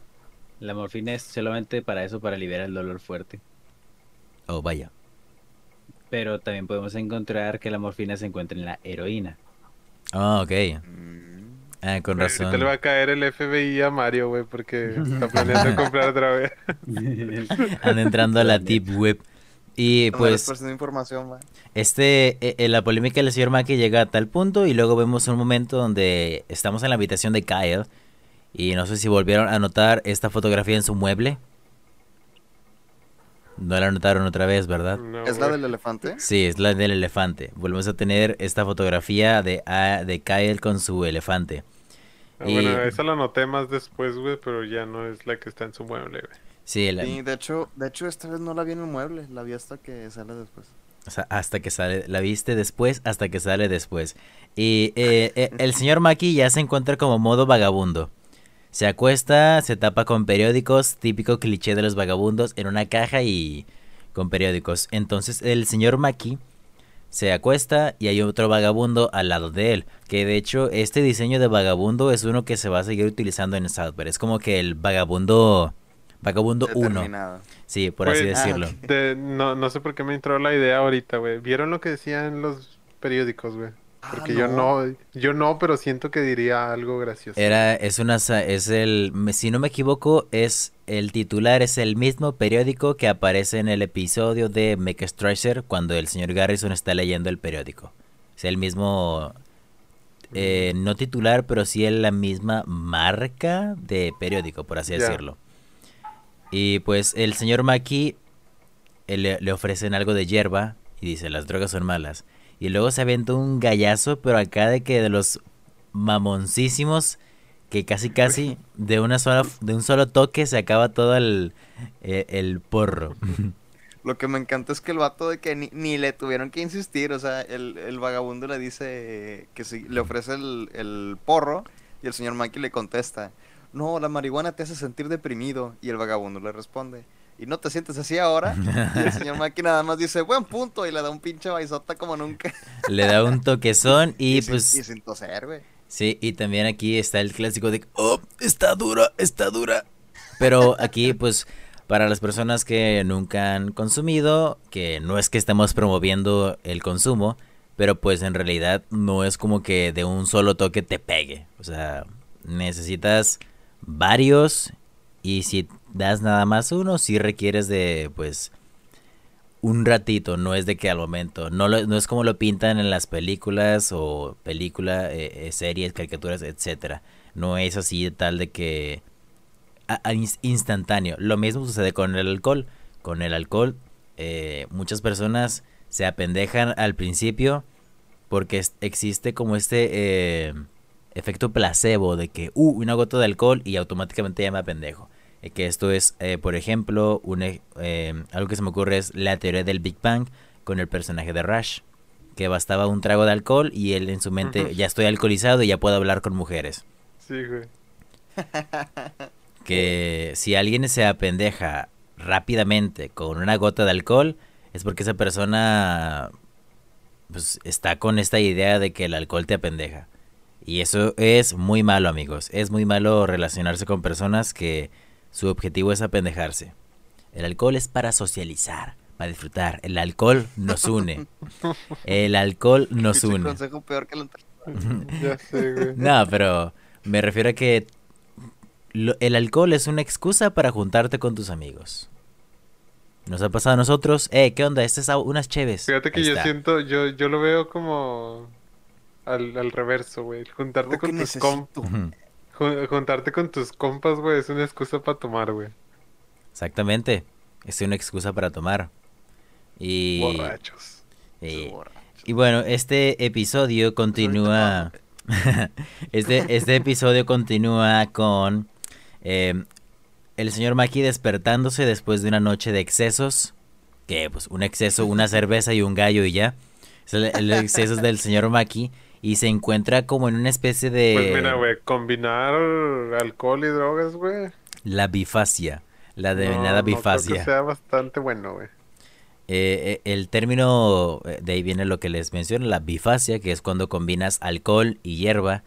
[SPEAKER 2] La morfina es solamente para eso, para liberar el dolor fuerte.
[SPEAKER 1] Oh, vaya.
[SPEAKER 2] Pero también podemos encontrar que la morfina se encuentra en la heroína.
[SPEAKER 1] Ah, ok. Mm. Ah, con razón.
[SPEAKER 4] Ahorita le va a caer el FBI a Mario, güey, porque (laughs) está planeando comprar otra vez. (laughs)
[SPEAKER 1] Anda entrando a la Deep Web. Y pues...
[SPEAKER 3] información,
[SPEAKER 1] este, eh, eh, la polémica del señor Maki llega a tal punto y luego vemos un momento donde estamos en la habitación de Kyle y no sé si volvieron a notar esta fotografía en su mueble. No la notaron otra vez, ¿verdad?
[SPEAKER 3] ¿Es la del elefante?
[SPEAKER 1] Sí, es la del elefante. Volvemos a tener esta fotografía de, ah, de Kyle con su elefante.
[SPEAKER 4] Ah, bueno, esa la noté más después, güey, pero ya no es la que está en su mueble, güey.
[SPEAKER 1] Sí,
[SPEAKER 3] de hecho, de hecho esta vez no la vi en el mueble, la vi hasta que sale después.
[SPEAKER 1] O sea, hasta que sale, la viste después, hasta que sale después. Y eh, eh, el señor Maki ya se encuentra como modo vagabundo. Se acuesta, se tapa con periódicos, típico cliché de los vagabundos, en una caja y con periódicos. Entonces el señor Maki se acuesta y hay otro vagabundo al lado de él. Que de hecho este diseño de vagabundo es uno que se va a seguir utilizando en Southpark. Es como que el vagabundo... Vagabundo 1. Sí, por así pues, decirlo.
[SPEAKER 4] no, no sé por qué me entró la idea ahorita, güey. ¿Vieron lo que decían los periódicos, güey? Ah, Porque yo no, yo no, pero siento que diría algo gracioso.
[SPEAKER 1] Era, es una, es el, si no me equivoco, es el titular, es el mismo periódico que aparece en el episodio de Make Stretcher cuando el señor Garrison está leyendo el periódico. Es el mismo, eh, no titular, pero sí es la misma marca de periódico, por así decirlo. Y pues el señor Maki le, le ofrecen algo de hierba y dice, las drogas son malas. Y luego se aventó un gallazo, pero acá de que de los mamoncísimos que casi casi de una sola de un solo toque se acaba todo el, el, porro. (laughs)
[SPEAKER 3] Lo que me encanta es que el vato de que ni, le tuvieron que insistir, o sea, el, el vagabundo le dice que si le ofrece el, el porro y el señor Mikey le contesta, no, la marihuana te hace sentir deprimido y el vagabundo le responde, y no te sientes así ahora. Y el señor (laughs) Maki nada más dice, buen punto, y le da un pinche baizota como nunca.
[SPEAKER 1] Le da un toquezón y, (laughs) pues...
[SPEAKER 3] Sin, y sin toser, güey.
[SPEAKER 1] Sí, y también aquí está el clásico de, oh, está dura, está dura. Pero aquí, pues, para las personas que nunca han consumido, que no es que estemos promoviendo el consumo, pero pues en realidad no es como que de un solo toque te pegue. O sea, necesitas varios y si das nada más uno, si requieres de, pues, un ratito, no es de que al momento, no, no es como lo pintan en las películas o película, eh, eh, series, caricaturas, etcétera. No es así de tal de que instantáneo. Lo mismo sucede con el alcohol. Con el alcohol, eh, muchas personas se apendejan al principio porque existe como este efecto placebo de que, uh, una gota de alcohol y automáticamente ya me apendejo. Eh, que esto es, eh, por ejemplo, un, eh, algo que se me ocurre es la teoría del Big Bang con el personaje de Rush, que bastaba un trago de alcohol y él en su mente, ya estoy alcoholizado y ya puedo hablar con mujeres.
[SPEAKER 4] Sí, güey.
[SPEAKER 1] que si alguien se apendeja rápidamente con una gota de alcohol, es porque esa persona pues, está con esta idea de que el alcohol te apendeja. Y eso es muy malo, amigos. Es muy malo relacionarse con personas que su objetivo es apendejarse. El alcohol es para socializar, para disfrutar. El alcohol nos une. (laughs) El alcohol nos une.
[SPEAKER 3] consejo peor que (laughs)
[SPEAKER 4] ya sé, güey.
[SPEAKER 1] No, pero me refiero a que el alcohol es una excusa para juntarte con tus amigos. Nos ha pasado a nosotros. Eh, ¿qué onda? Estas es unas cheves.
[SPEAKER 4] Fíjate que yo siento, yo, yo lo veo como al, al reverso, güey. Juntarte con tus compas. Juntarte con tus compas, güey, es una excusa para tomar, güey.
[SPEAKER 1] Exactamente. Es una excusa para tomar. Y...
[SPEAKER 4] Borrachos.
[SPEAKER 1] Y, bueno, este episodio continúa... (laughs) este, este episodio continúa con eh, el señor Maki despertándose después de una noche de excesos. Que pues un exceso, una cerveza y un gallo y ya. Es el, el exceso del señor Maki y se encuentra como en una especie de...
[SPEAKER 4] Pues mira, güey, combinar alcohol y drogas, güey.
[SPEAKER 1] La bifasia, la denominada bifasia.
[SPEAKER 4] No que sea bastante bueno, güey.
[SPEAKER 1] Eh, eh, el término, eh, de ahí viene lo que les menciono, la bifasia, que es cuando combinas alcohol y hierba,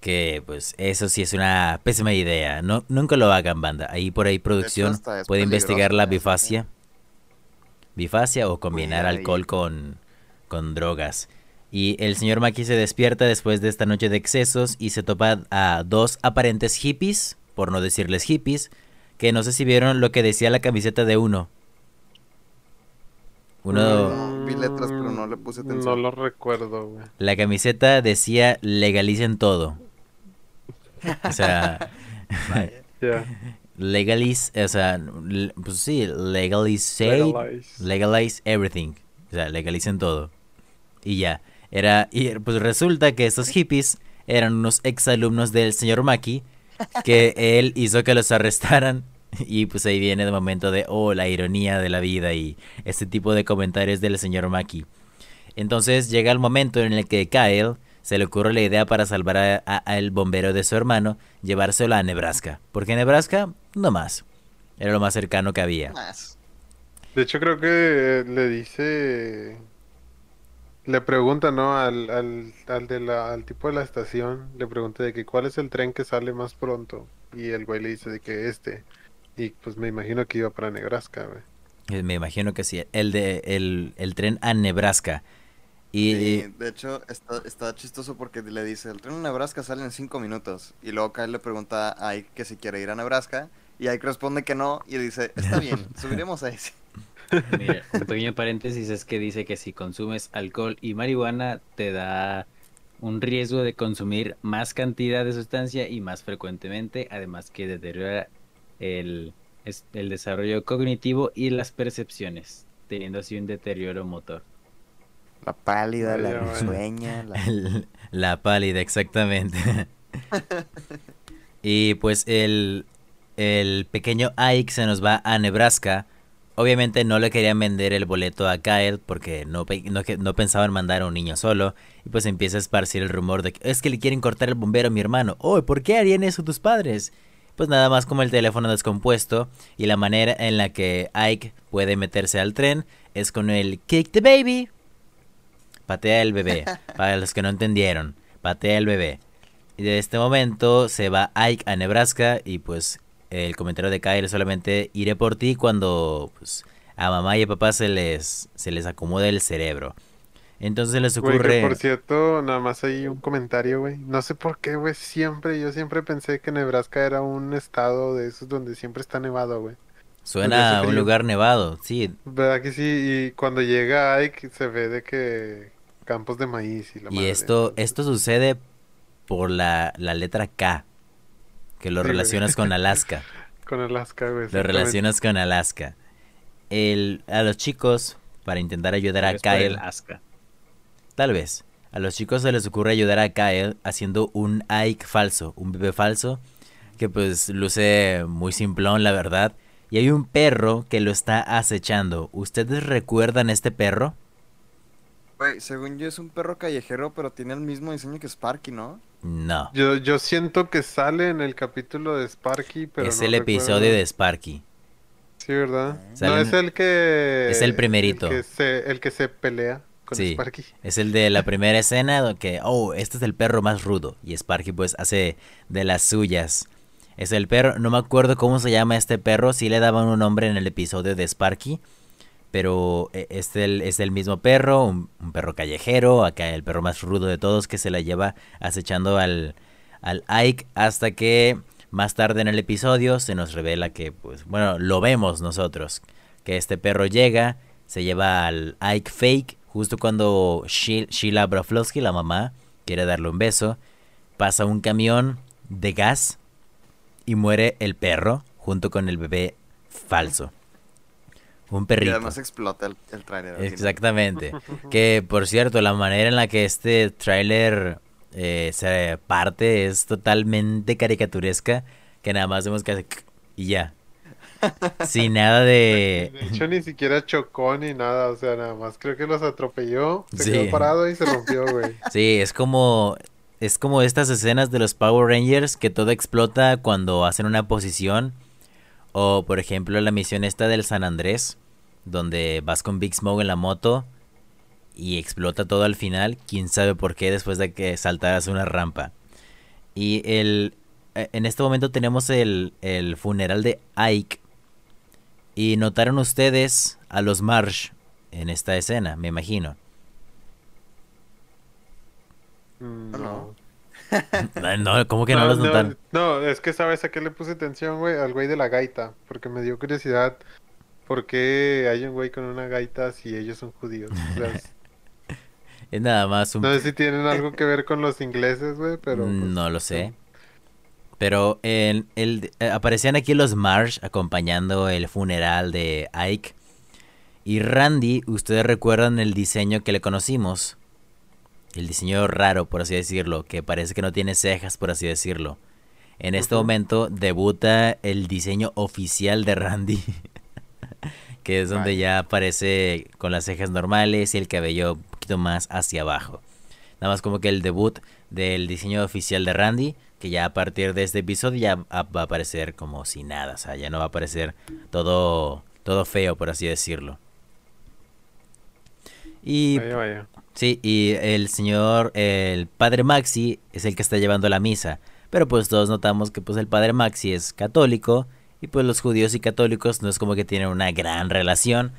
[SPEAKER 1] que pues eso sí es una pésima idea, no, nunca lo hagan banda, ahí por ahí producción puede investigar la bifasia, bifasia o combinar alcohol con, con drogas. Y el señor Maki se despierta después de esta noche de excesos y se topa a dos aparentes hippies, por no decirles hippies, que no sé si vieron lo que decía la camiseta de uno. Uno...
[SPEAKER 3] vi letras, pero no le puse atención.
[SPEAKER 4] No lo recuerdo, güey.
[SPEAKER 1] La camiseta decía legalicen todo. O sea... (laughs) Legalize, o sea, pues sí, legalize,
[SPEAKER 4] Legalize.
[SPEAKER 1] legalize everything. O sea, legalicen todo. Y ya. Era, y pues resulta que estos hippies eran unos exalumnos del señor Maki que (laughs) él hizo que los arrestaran. (laughs) Y pues ahí viene el momento de, oh, la ironía de la vida y este tipo de comentarios del señor Maki. Entonces llega el momento en el que Kyle se le ocurre la idea para salvar a- a- al bombero de su hermano, llevárselo a Nebraska. Porque Nebraska, no más. Era lo más cercano que había.
[SPEAKER 3] Más.
[SPEAKER 4] De hecho, creo que le dice. Le pregunta, ¿no? Al, al, al, de la, al tipo de la estación. Le pregunta de que cuál es el tren que sale más pronto. Y el güey le dice de que este. Y pues me imagino que iba para Nebraska, güey.
[SPEAKER 1] Eh, Me imagino que sí. El de el, el tren a Nebraska. Y
[SPEAKER 3] Sí, de hecho, está, está chistoso porque le dice, el tren a Nebraska sale en cinco minutos. Y luego Kyle le pregunta a Ike que si quiere ir a Nebraska. Y Ike responde que no. Y dice, está bien, (laughs) subiremos a ese.
[SPEAKER 2] Mira, un pequeño paréntesis es que dice que si consumes alcohol y marihuana te da un riesgo de consumir más cantidad de sustancia y más frecuentemente, además que deteriora el, el desarrollo cognitivo y las percepciones, teniendo así un deterioro motor.
[SPEAKER 3] La pálida, la risueña, la... (laughs)
[SPEAKER 1] la pálida, exactamente. (laughs) y pues el, el pequeño Ike se nos va a Nebraska. Obviamente no le querían vender el boleto a Kyle porque no, pensaban mandar a un niño solo. Y pues empieza a esparcir el rumor de que es que le quieren cortar el bombero a mi hermano. Oh, ¿por qué harían eso tus padres? Pues nada más como el teléfono descompuesto y la manera en la que Ike puede meterse al tren es con el kick the baby. Patea el bebé. (laughs) Para los que no entendieron, patea el bebé. Y de este momento se va Ike a Nebraska y pues el comentario de Kyle es solamente iré por ti cuando pues, a mamá y a papá se les, se les acomode el cerebro. Entonces les ocurre...
[SPEAKER 4] por cierto, nada más hay un comentario, güey. No sé por qué, güey. Siempre, yo siempre pensé que Nebraska era un estado de esos donde siempre está nevado, güey.
[SPEAKER 1] Suena a un lugar nevado, sí.
[SPEAKER 4] ¿Verdad que sí? Y cuando llega Ike se ve de que campos de maíz y la
[SPEAKER 1] Y
[SPEAKER 4] madre.
[SPEAKER 1] esto, esto sucede por la, la letra K, que lo
[SPEAKER 4] Sí, güey.
[SPEAKER 1] relacionas con Alaska. (laughs)
[SPEAKER 4] Con Alaska, güey.
[SPEAKER 1] Lo relacionas con Alaska. El, a los chicos, para intentar ayudar a Kyle,
[SPEAKER 2] asca.
[SPEAKER 1] tal vez, a los chicos se les ocurre ayudar a Kyle haciendo un Ike falso, un bebé falso, que pues luce muy simplón, la verdad. Y hay un perro que lo está acechando. ¿Ustedes recuerdan este perro?
[SPEAKER 3] Güey, según yo es un perro callejero, pero tiene el mismo diseño que Sparky, ¿no?
[SPEAKER 1] No.
[SPEAKER 4] Yo, yo siento que sale en el capítulo de Sparky, pero
[SPEAKER 1] es
[SPEAKER 4] no
[SPEAKER 1] el
[SPEAKER 4] recuerdo.
[SPEAKER 1] episodio de Sparky.
[SPEAKER 4] Sí, ¿verdad?
[SPEAKER 1] Sale
[SPEAKER 4] No, es el que...
[SPEAKER 1] Es el primerito.
[SPEAKER 4] El que se, el que se pelea con
[SPEAKER 1] Sí.
[SPEAKER 4] Sparky.
[SPEAKER 1] Es el de la primera escena donde, oh, este es el perro más rudo. Y Sparky pues hace de las suyas. Es el perro, no me acuerdo cómo se llama este perro, sí le daban un nombre en el episodio de Sparky. Pero eh, es el, es el mismo perro, un, un perro callejero, acá el perro más rudo de todos que se la lleva acechando al, al Ike hasta que más tarde en el episodio se nos revela que, pues, bueno, lo vemos nosotros, que este perro llega, se lleva al Ike fake justo cuando She- Sheila Broflovsky, la mamá, quiere darle un beso, pasa un camión de gas y muere el perro junto con el bebé falso. Un
[SPEAKER 3] Y
[SPEAKER 1] perrito.
[SPEAKER 3] además explota el, el trailer.
[SPEAKER 1] Exactamente. (laughs) que por cierto, la manera en la que este tráiler eh, se parte es totalmente caricaturesca. Que nada más vemos que hace y ya. (laughs) Sin nada de.
[SPEAKER 4] De hecho, ni siquiera chocó ni nada, o sea, nada más creo que los atropelló, se
[SPEAKER 1] Sí.
[SPEAKER 4] quedó parado y se rompió, güey. (laughs)
[SPEAKER 1] Sí, es como. Es como estas escenas de los Power Rangers que todo explota cuando hacen una posición. O por ejemplo la misión esta del San Andrés. Donde vas con Big Smoke en la moto. Y explota todo al final. Quién sabe por qué después de que saltaras una rampa. Y el. eh, En este momento tenemos el, el funeral de Ike. Y notaron ustedes a los Marsh en esta escena, me imagino.
[SPEAKER 4] Mm,
[SPEAKER 3] No. (laughs)
[SPEAKER 4] No.
[SPEAKER 1] ¿cómo que no, los notaron?
[SPEAKER 4] no, es que sabes a qué le puse atención, güey, al güey de la gaita, porque me dio curiosidad ¿por qué hay un güey con una gaita si ellos son judíos? (laughs)
[SPEAKER 1] es nada más un...
[SPEAKER 4] No sé si tienen algo que ver con los ingleses, güey, pero... Pues,
[SPEAKER 1] no lo sé. Pero el, el, eh, aparecían aquí los Marsh acompañando el funeral de Ike. Y Randy, ustedes recuerdan el diseño que le conocimos. El diseño raro, por así decirlo, que parece que no tiene cejas, por así decirlo. En este momento debuta el diseño oficial de Randy. (laughs) que es donde ya aparece con las cejas normales y el cabello un poquito más hacia abajo. Nada más como que el debut del diseño oficial de Randy, que ya a partir de este episodio ya va a aparecer como si nada, o sea, ya no va a aparecer todo, todo feo, por así decirlo. Y sí, y el señor, el padre Maxi es el que está llevando la misa, pero pues todos notamos que pues el padre Maxi es católico y pues los judíos y católicos no es como que tienen una gran relación.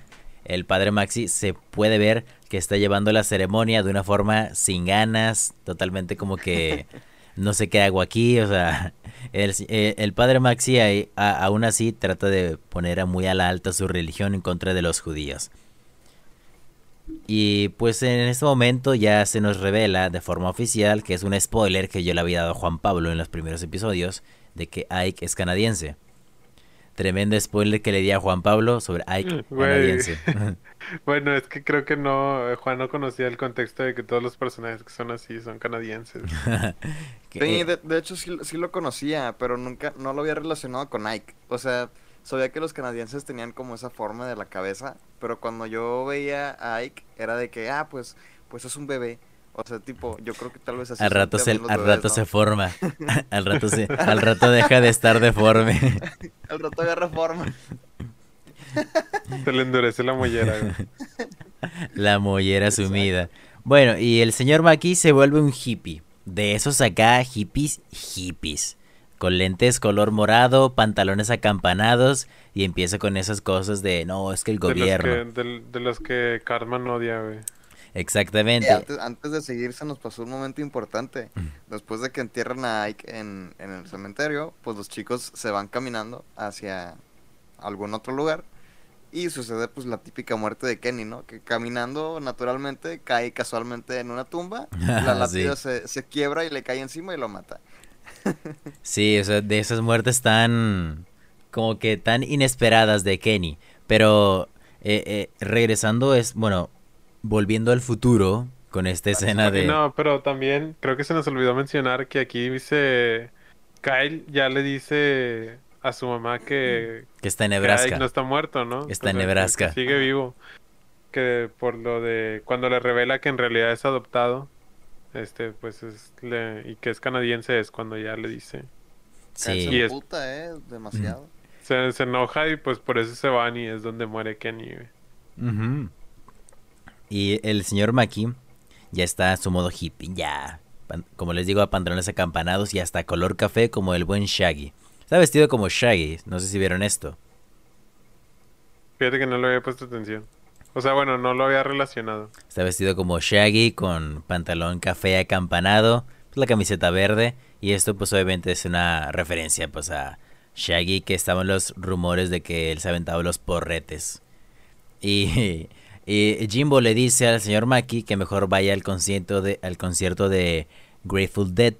[SPEAKER 1] El padre Maxi se puede ver que está llevando la ceremonia de una forma sin ganas, totalmente como que (laughs) no sé qué hago aquí, o sea, el, eh, el padre Maxi aún así trata de poner a muy a la alta su religión en contra de los judíos. Y pues en este momento ya se nos revela de forma oficial que es un spoiler que yo le había dado a Juan Pablo en los primeros episodios de que Ike es canadiense. Tremendo spoiler que le di a Juan Pablo sobre Ike canadiense. (laughs)
[SPEAKER 4] bueno, es que creo que no, Juan no conocía el contexto de que todos los personajes que son así son canadienses. (laughs)
[SPEAKER 3] sí, de, de hecho sí, sí, lo conocía, pero nunca, no lo había relacionado con Ike. O sea, sabía que los canadienses tenían como esa forma de la cabeza, pero cuando yo veía a Ike era de que, ah, pues, pues es un bebé. O sea, tipo, yo creo que tal vez así.
[SPEAKER 1] Al rato se, al rato se forma. (laughs) (laughs) al rato se, al rato deja de estar deforme. (laughs)
[SPEAKER 3] al rato agarra forma.
[SPEAKER 4] Se le endurece la mollera.
[SPEAKER 1] La mollera sumida. Bueno, y el señor Maki se vuelve un hippie. De esos acá, hippies, hippies. Con lentes color morado, pantalones acampanados y empieza con esas cosas de, no, es que el gobierno.
[SPEAKER 4] De los que, de, Cartman odia, güey.
[SPEAKER 1] Exactamente.
[SPEAKER 3] antes, de seguir, se nos pasó un momento importante. Mm. Después de que entierran a Ike en, en el cementerio, pues los chicos se van caminando hacia algún otro lugar. Y sucede pues la típica muerte de Kenny, ¿no? Que caminando naturalmente cae casualmente en una tumba, (laughs) la lápida se, se, quiebra y le cae encima y lo mata.
[SPEAKER 1] Sí, o sea, de esas muertes tan como que tan inesperadas de Kenny. Pero eh, eh, regresando es, bueno, volviendo al futuro con esta escena de...
[SPEAKER 4] No, pero también creo que se nos olvidó mencionar que aquí dice... Kyle ya le dice a su mamá que...
[SPEAKER 1] Que está en Nebraska.
[SPEAKER 4] no está muerto, ¿no?
[SPEAKER 1] Está en Nebraska.
[SPEAKER 4] sigue vivo. Que por lo de... Cuando le revela que en realidad es adoptado. Este, pues es... y que es canadiense es cuando ya le dice.
[SPEAKER 3] Sí.
[SPEAKER 4] Y
[SPEAKER 3] es... puta, eh. Demasiado.
[SPEAKER 4] Se, se, enoja y pues por eso se van y es donde muere Kenny.
[SPEAKER 1] Y el señor Maki ya está a su modo hippie. Ya. Como les digo, a pantalones acampanados y hasta color café como el buen Shaggy. Está vestido como Shaggy, no sé si vieron esto.
[SPEAKER 4] Fíjate que no le había puesto atención. O sea, bueno, no lo había relacionado.
[SPEAKER 1] Está vestido como Shaggy con pantalón café acampanado, pues, la camiseta verde y esto pues obviamente es una referencia pues a Shaggy que estaban los rumores de que él se aventaba los porretes. Y, Jimbo le dice al señor Maki que mejor vaya al concierto de al concierto de Grateful Dead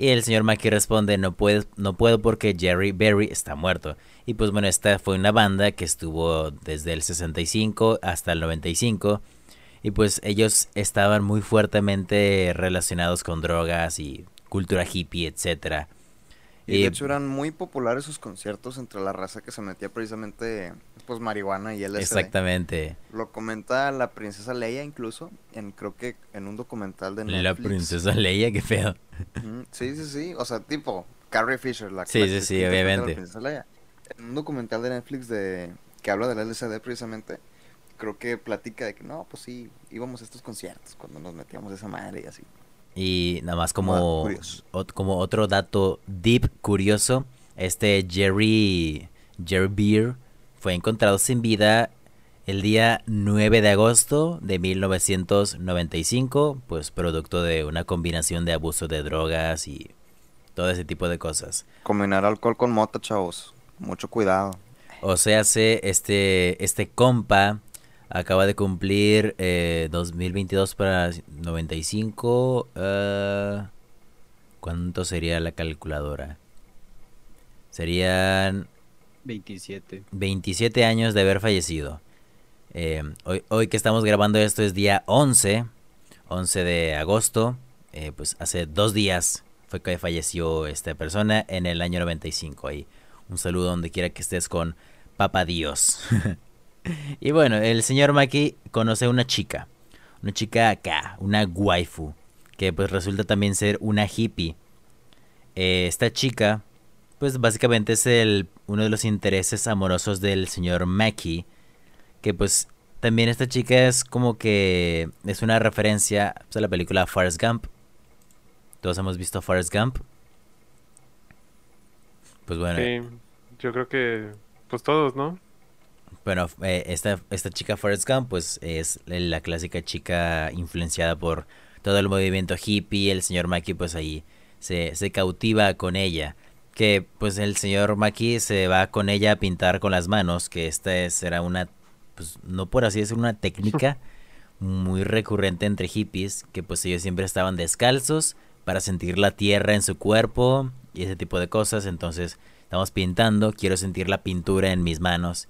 [SPEAKER 1] y el señor Mackey responde, no no puedo porque Jerry Berry está muerto. Y pues bueno, esta fue una banda que estuvo desde el 65 hasta el 95. Y pues ellos estaban muy fuertemente relacionados con drogas y cultura hippie, etcétera.
[SPEAKER 3] Y de hecho eran muy populares sus conciertos entre la raza que se metía precisamente pues marihuana y LSD.
[SPEAKER 1] Exactamente.
[SPEAKER 3] Lo comenta la princesa Leia incluso, en creo que en un documental de Netflix. La
[SPEAKER 1] princesa Leia, qué feo.
[SPEAKER 3] Sí, sí, sí, o sea, tipo Carrie Fisher, la
[SPEAKER 1] Sí, sí, sí, obviamente.
[SPEAKER 3] En un documental de Netflix de que habla del LSD precisamente, creo que platica de que no, pues sí, íbamos a estos conciertos cuando nos metíamos esa madre y así.
[SPEAKER 1] Y nada más como, como otro dato deep curioso, este Jerry, Jerry Beer fue encontrado sin vida el día 9 de agosto de 1995, pues producto de una combinación de abuso de drogas y todo ese tipo de cosas.
[SPEAKER 3] Combinar alcohol con mota, chavos. Mucho cuidado.
[SPEAKER 1] O sea, este, este compa acaba de cumplir 2022 eh, para 95. Uh, ¿Cuánto sería la calculadora? Serían
[SPEAKER 2] 27.
[SPEAKER 1] 27 años de haber fallecido. Eh, hoy, hoy que estamos grabando esto es día 11, 11 de agosto. Eh, pues hace dos días fue que falleció esta persona en el año 95. Ahí un saludo donde quiera que estés con Papa Dios. (laughs) y bueno, el señor Maki conoce a una chica. Una chica acá, una waifu. Que pues resulta también ser una hippie. Eh, esta chica, pues básicamente es el, uno de los intereses amorosos del señor Maki. Que pues también esta chica es como que es una referencia pues, a la película Forrest Gump. Todos hemos visto Forrest Gump.
[SPEAKER 4] Pues bueno. Sí, yo creo que pues todos, ¿no?
[SPEAKER 1] Bueno, eh, esta, esta chica Forrest Gump, pues es la clásica chica influenciada por todo el movimiento hippie. El señor Maki, pues ahí se, se cautiva con ella. Que pues el señor Maki se va con ella a pintar con las manos. Que esta es, era una, pues no por así decirlo, una técnica (laughs) muy recurrente entre hippies. Que pues ellos siempre estaban descalzos para sentir la tierra en su cuerpo y ese tipo de cosas. Entonces estamos pintando, quiero sentir la pintura en mis manos.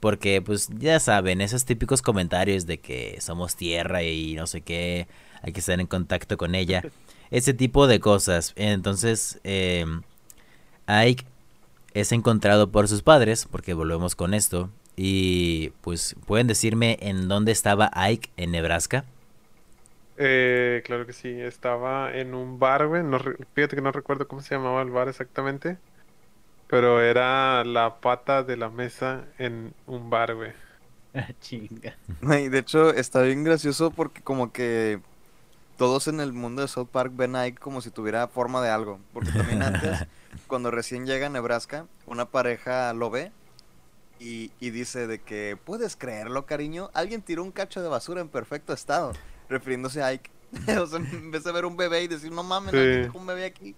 [SPEAKER 1] Porque pues ya saben, esos típicos comentarios de que somos tierra y no sé qué, hay que estar en contacto con ella. (laughs) Ese tipo de cosas. Entonces, eh, Ike es encontrado por sus padres, porque volvemos con esto. Y pues, ¿pueden decirme en dónde estaba Ike en Nebraska?
[SPEAKER 4] Eh, claro que sí, estaba en un bar, güey. No, fíjate que no recuerdo cómo se llamaba el bar exactamente. Pero era la pata de la mesa en un bar, güey. (laughs)
[SPEAKER 3] Chinga. de hecho, está bien gracioso porque como que todos en el mundo de South Park ven ahí como si tuviera forma de algo. Porque también antes, (laughs) cuando recién llega a Nebraska, una pareja lo ve y, y, dice de que, ¿puedes creerlo, cariño? Alguien tiró un cacho de basura en perfecto estado, refiriéndose a Ike. (laughs) o sea, en vez de ver un bebé y decir, no mames, sí. un bebé aquí.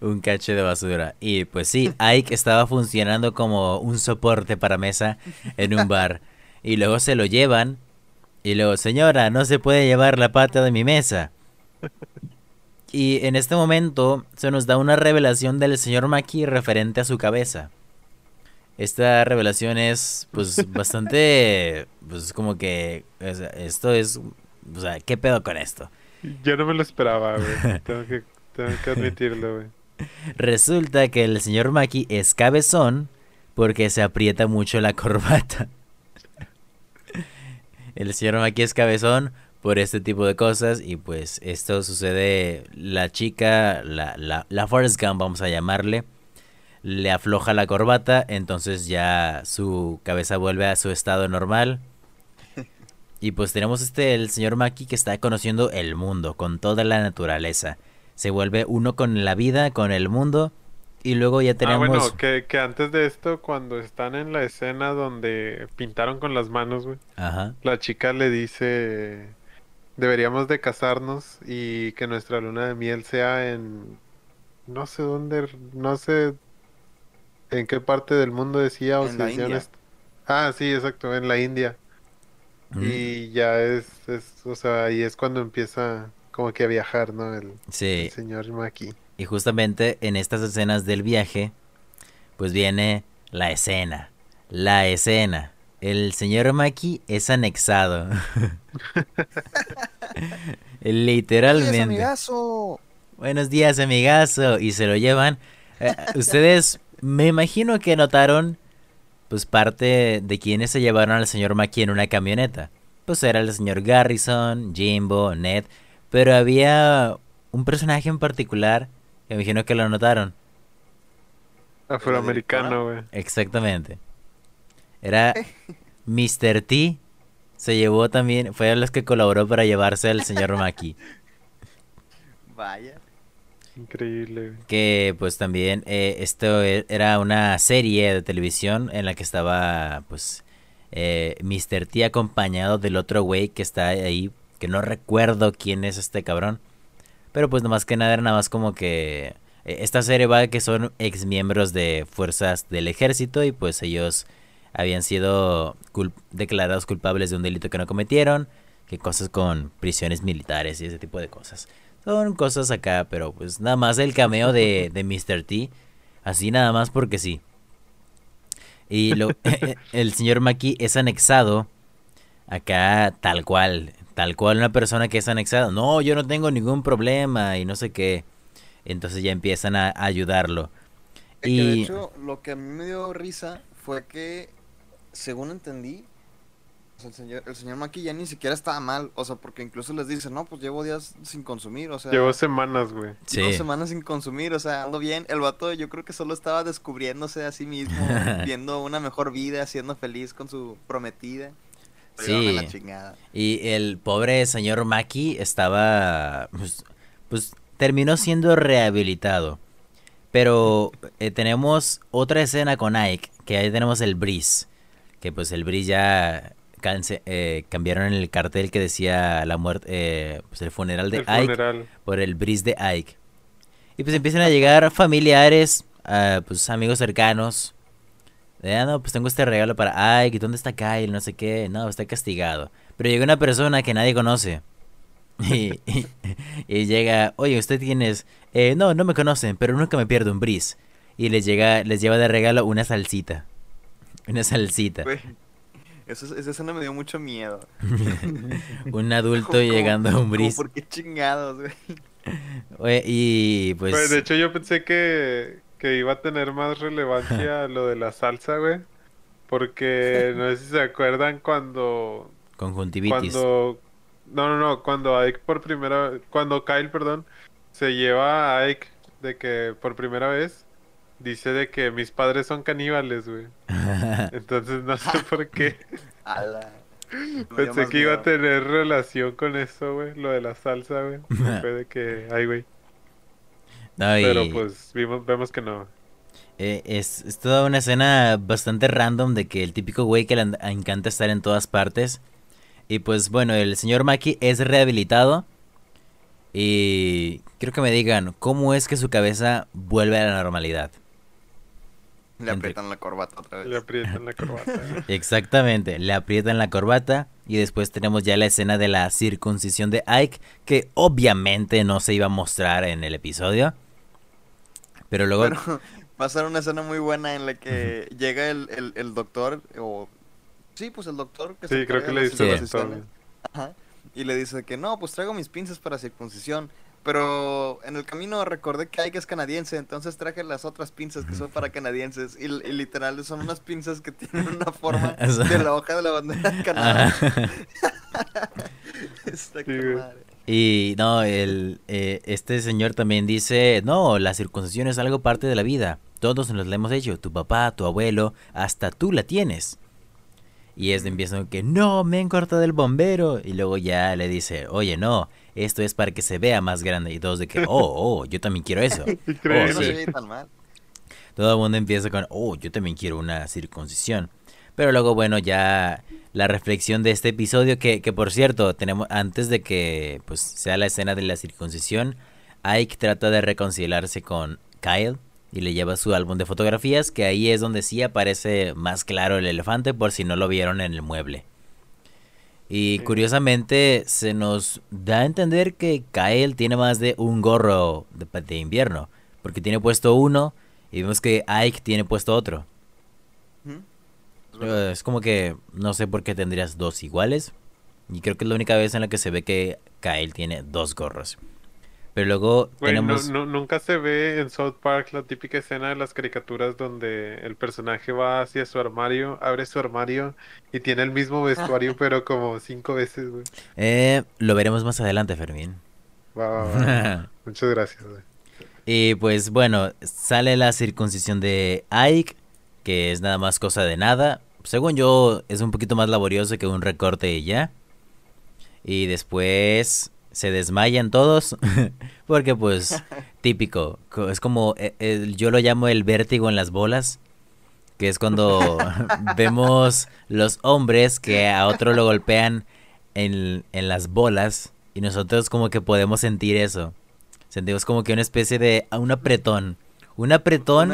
[SPEAKER 1] un cacho de basura. Y pues sí, Ike estaba funcionando como un soporte para mesa en un bar. Y luego se lo llevan. Y luego, señora, no se puede llevar la pata de mi mesa. Y en este momento se nos da una revelación del señor Maki referente a su cabeza. Esta revelación es pues bastante pues como que esto es o sea, ¿qué pedo con esto?
[SPEAKER 4] Yo no me lo esperaba, güey. (laughs) Tengo que tengo que admitirlo, güey.
[SPEAKER 1] Resulta que el señor Maki es cabezón porque se aprieta mucho la corbata. (laughs) el señor Maki es cabezón por este tipo de cosas y pues esto sucede, la chica, la, la, la Forrest Gump vamos a llamarle, le afloja la corbata, entonces ya su cabeza vuelve a su estado normal. Y pues tenemos este, el señor Maki que está conociendo el mundo con toda la naturaleza se vuelve uno con la vida, con el mundo. Y luego ya tenemos. Ah, bueno,
[SPEAKER 4] que, que antes de esto, cuando están en la escena donde pintaron con las manos, güey. Ajá. La chica le dice. Deberíamos de casarnos y que nuestra luna de miel sea en. No sé dónde. No sé. En qué parte del mundo decía o si decían Ah, sí, exacto, en la India. Y ya es, es. O sea, ahí es cuando empieza como que a viajar, ¿no? El, señor Maki.
[SPEAKER 1] Y justamente en estas escenas del viaje, pues viene la escena. La escena. El señor Maki es anexado. (laughs) Literalmente. amigazo. Buenos días, amigazo. Y se lo llevan. Eh, ustedes, me imagino que notaron, pues parte de quienes se llevaron al señor Maki en una camioneta. Pues era el señor Garrison, Jimbo, Ned. Pero había un personaje en particular que me imagino que lo notaron.
[SPEAKER 4] Afroamericano, güey.
[SPEAKER 1] Exactamente. Era (laughs) Mr. T. Se llevó también, fue a los que colaboró para llevarse al señor Maki.
[SPEAKER 3] Vaya.
[SPEAKER 4] Increíble.
[SPEAKER 1] Que pues también eh, esto e, era una serie de televisión en la que estaba pues eh, Mr. T acompañado del otro güey que está ahí que no recuerdo quién es este cabrón. Pero pues nomás que nada era nada más como que eh, esta serie va que son ex miembros de fuerzas del ejército y pues ellos habían sido declarados culpables de un delito que no cometieron, que cosas con prisiones militares y ese tipo de cosas. Son cosas acá, pero pues nada más el cameo de, de Mr. T, así nada más porque sí. Y lo, (laughs) (laughs) el señor Maki es anexado acá tal cual, tal cual una persona que es anexada. No, yo no tengo ningún problema y no sé qué. Entonces ya empiezan a, ayudarlo.
[SPEAKER 3] y de hecho, lo que a mí me dio risa fue que, según entendí, el señor, el señor Maki ya ni siquiera estaba mal, o sea, porque incluso les dice, no, pues llevo días sin consumir, o sea...
[SPEAKER 4] Llevo semanas, güey.
[SPEAKER 3] Sí. semanas sin consumir, o sea, ando bien. El vato yo creo que solo estaba descubriéndose a sí mismo, (laughs) viendo una mejor vida, siendo feliz con su prometida.
[SPEAKER 1] Sí. Y el pobre señor Maki estaba, pues, pues terminó siendo rehabilitado. Pero eh, tenemos otra escena con Ike, que ahí tenemos el Breeze. Que pues el Breeze ya eh, cambiaron el cartel que decía la muerte, eh, pues el funeral de Ike por el Breeze de Ike. Y pues empiezan a llegar familiares, pues amigos cercanos. Ah, no, pues tengo este regalo para Ike, ¿dónde está Kyle? No sé qué, no, está castigado. Pero llega una persona que nadie conoce. (laughs) Y, llega, oye, ¿usted quién es? Eh, no, no me conocen, pero nunca me pierdo un bris. Y les llega, les lleva de regalo una salsita. Una salsita.
[SPEAKER 3] Esa escena me dio mucho miedo. (laughs)
[SPEAKER 1] un adulto llegando a un bris.
[SPEAKER 3] ¿Por qué chingados,
[SPEAKER 1] güey? y pues...
[SPEAKER 4] de hecho yo pensé que, que iba a tener más relevancia (laughs) lo de la salsa, güey. Porque (laughs) no sé si se acuerdan cuando...
[SPEAKER 1] Conjuntivitis.
[SPEAKER 4] Cuando no, no, no, cuando Ike por primera cuando Kyle, perdón, se lleva a Ike de que por primera vez dice de que mis padres son caníbales, güey. (laughs) Entonces no sé por qué. (laughs) Pensé que iba a tener relación con eso, güey, lo de la salsa, güey. (laughs) Fue de que, ay, güey. Pero pues vimos, vemos que no.
[SPEAKER 1] Eh, es, es, toda una escena bastante random de que el típico güey que le encanta estar en todas partes y pues bueno, el señor Maki es rehabilitado. Y quiero que me digan, ¿cómo es que su cabeza vuelve a la normalidad? (laughs)
[SPEAKER 3] Le aprietan la corbata otra vez.
[SPEAKER 4] Le aprietan la corbata. (laughs)
[SPEAKER 1] Exactamente, le aprietan la corbata. Y después tenemos ya la escena de la circuncisión de Ike, que obviamente no se iba a mostrar en el episodio. Pero luego... Pero
[SPEAKER 3] va a ser una escena muy buena en la que llega el, el, el doctor, o Sí, pues el doctor
[SPEAKER 4] que Sí, creo que le dice
[SPEAKER 3] Ajá. Y le dice que no, pues traigo mis pinzas para circuncisión. Pero en el camino recordé que hay que es canadiense, entonces traje las otras pinzas que son para canadienses. Y, literal son unas pinzas que tienen una (laughs) forma de la hoja de la bandera de Canadá. (laughs)
[SPEAKER 1] y no, el, eh, este señor también dice, no, la circuncisión es algo parte de la vida. Todos nos la hemos hecho, tu papá, tu abuelo, hasta tú la tienes. Y es de empieza que no, me han cortado el bombero. Y luego ya le dice, oye, no, esto es para que se vea más grande. Y todos de que, (laughs) oh, oh, yo también quiero eso. (laughs) Oh, (laughs) Todo el mundo empieza con, oh, yo también quiero una circuncisión. Pero luego, bueno, ya la reflexión de este episodio, que, que por cierto, tenemos antes de que pues sea la escena de la circuncisión, Ike trata de reconciliarse con Kyle y le lleva su álbum de fotografías, que ahí es donde sí aparece más claro el elefante por si no lo vieron en el mueble. Y curiosamente se nos da a entender que Kael tiene más de un gorro de, invierno, porque tiene puesto uno y vemos que Ike tiene puesto otro. Es como que no sé por qué tendrías dos iguales. Y creo que es la única vez en la que se ve que Kael tiene dos gorros. Pero luego tenemos...
[SPEAKER 4] nunca se ve en South Park la típica escena de las caricaturas donde el personaje va hacia su armario, abre su armario y tiene el mismo vestuario (laughs) pero como cinco veces, güey.
[SPEAKER 1] Eh, lo veremos más adelante, Fermín. (laughs)
[SPEAKER 4] Muchas gracias, güey.
[SPEAKER 1] Y pues bueno, sale la circuncisión de Ike, que es nada más cosa de nada. Según yo, es un poquito más laborioso que un recorte y ya. Y después se desmayan todos (laughs) porque pues típico es como eh, yo lo llamo el vértigo en las bolas que es cuando (laughs) vemos los hombres que a otro lo golpean en, en, las bolas y nosotros como que podemos sentir eso Sentimos como que una especie de un apretón. Un apretón.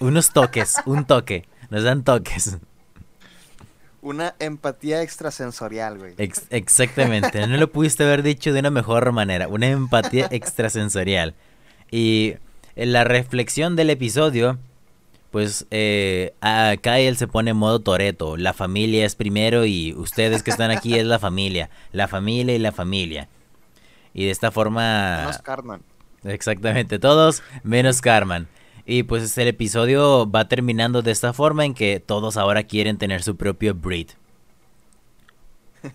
[SPEAKER 1] unos toques, un toque. Nos dan toques.
[SPEAKER 3] Una empatía extrasensorial, güey.
[SPEAKER 1] exactamente, no lo pudiste haber dicho de una mejor manera. Una empatía extrasensorial. Y en la reflexión del episodio, pues eh, a Kyle se pone en modo Toreto. La familia es primero y ustedes que están aquí es la familia. La familia y la familia. Y de esta forma...
[SPEAKER 3] Menos Carmen.
[SPEAKER 1] Exactamente, todos menos Carmen. Y pues el episodio va terminando de esta forma en que todos ahora quieren tener su propio breed. (laughs)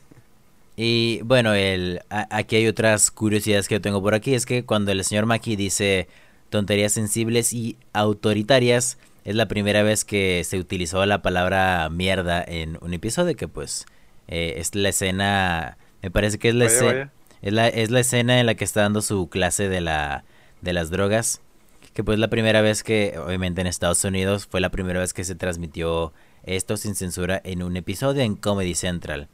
[SPEAKER 1] Y bueno, el, aquí hay otras curiosidades que yo tengo por aquí. Es que cuando el señor Maki dice tonterías sensibles y autoritarias, es la primera vez que se utilizó la palabra mierda en un episodio que pues eh, es la escena, me parece que es la, escena, Es, la, es la escena en la que está dando su clase de, la, de las drogas que pues la primera vez que, obviamente en Estados Unidos, fue la primera vez que se transmitió esto sin censura en un episodio en Comedy Central.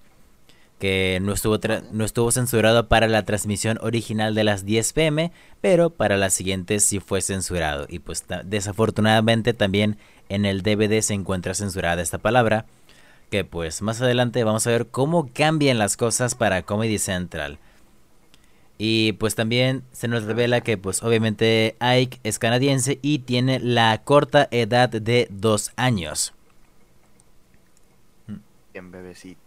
[SPEAKER 1] Que no estuvo, no estuvo censurado para la transmisión original de las 10 pm, pero para la siguiente sí fue censurado. Y pues desafortunadamente también en el DVD se encuentra censurada esta palabra. Que pues más adelante vamos a ver cómo cambian las cosas para Comedy Central. Y pues también se nos revela que pues obviamente Ike es canadiense y tiene la corta edad de dos años.
[SPEAKER 3] Bien bebecito.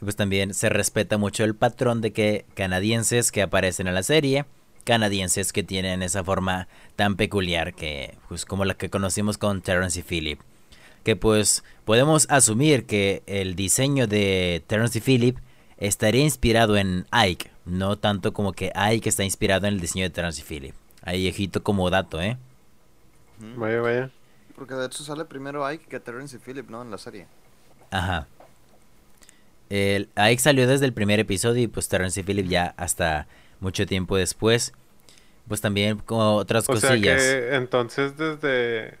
[SPEAKER 1] Y pues también se respeta mucho el patrón de que canadienses que aparecen en la serie, canadienses que tienen esa forma tan peculiar que pues como la que conocimos con Terrence y Philip. Que pues podemos asumir que el diseño de Terrence y Philip estaría inspirado en Ike, no tanto como que Ike está inspirado en el diseño de Terence y Philip. Ahí viejito como dato, ¿eh?
[SPEAKER 4] Vaya, vaya.
[SPEAKER 3] Porque de hecho sale primero Ike que Terence y Philip, ¿no? En la serie.
[SPEAKER 1] Ajá. El, Ike salió desde el primer episodio y pues Terence y Philip ya hasta mucho tiempo después. Pues también como otras cosillas.
[SPEAKER 4] entonces desde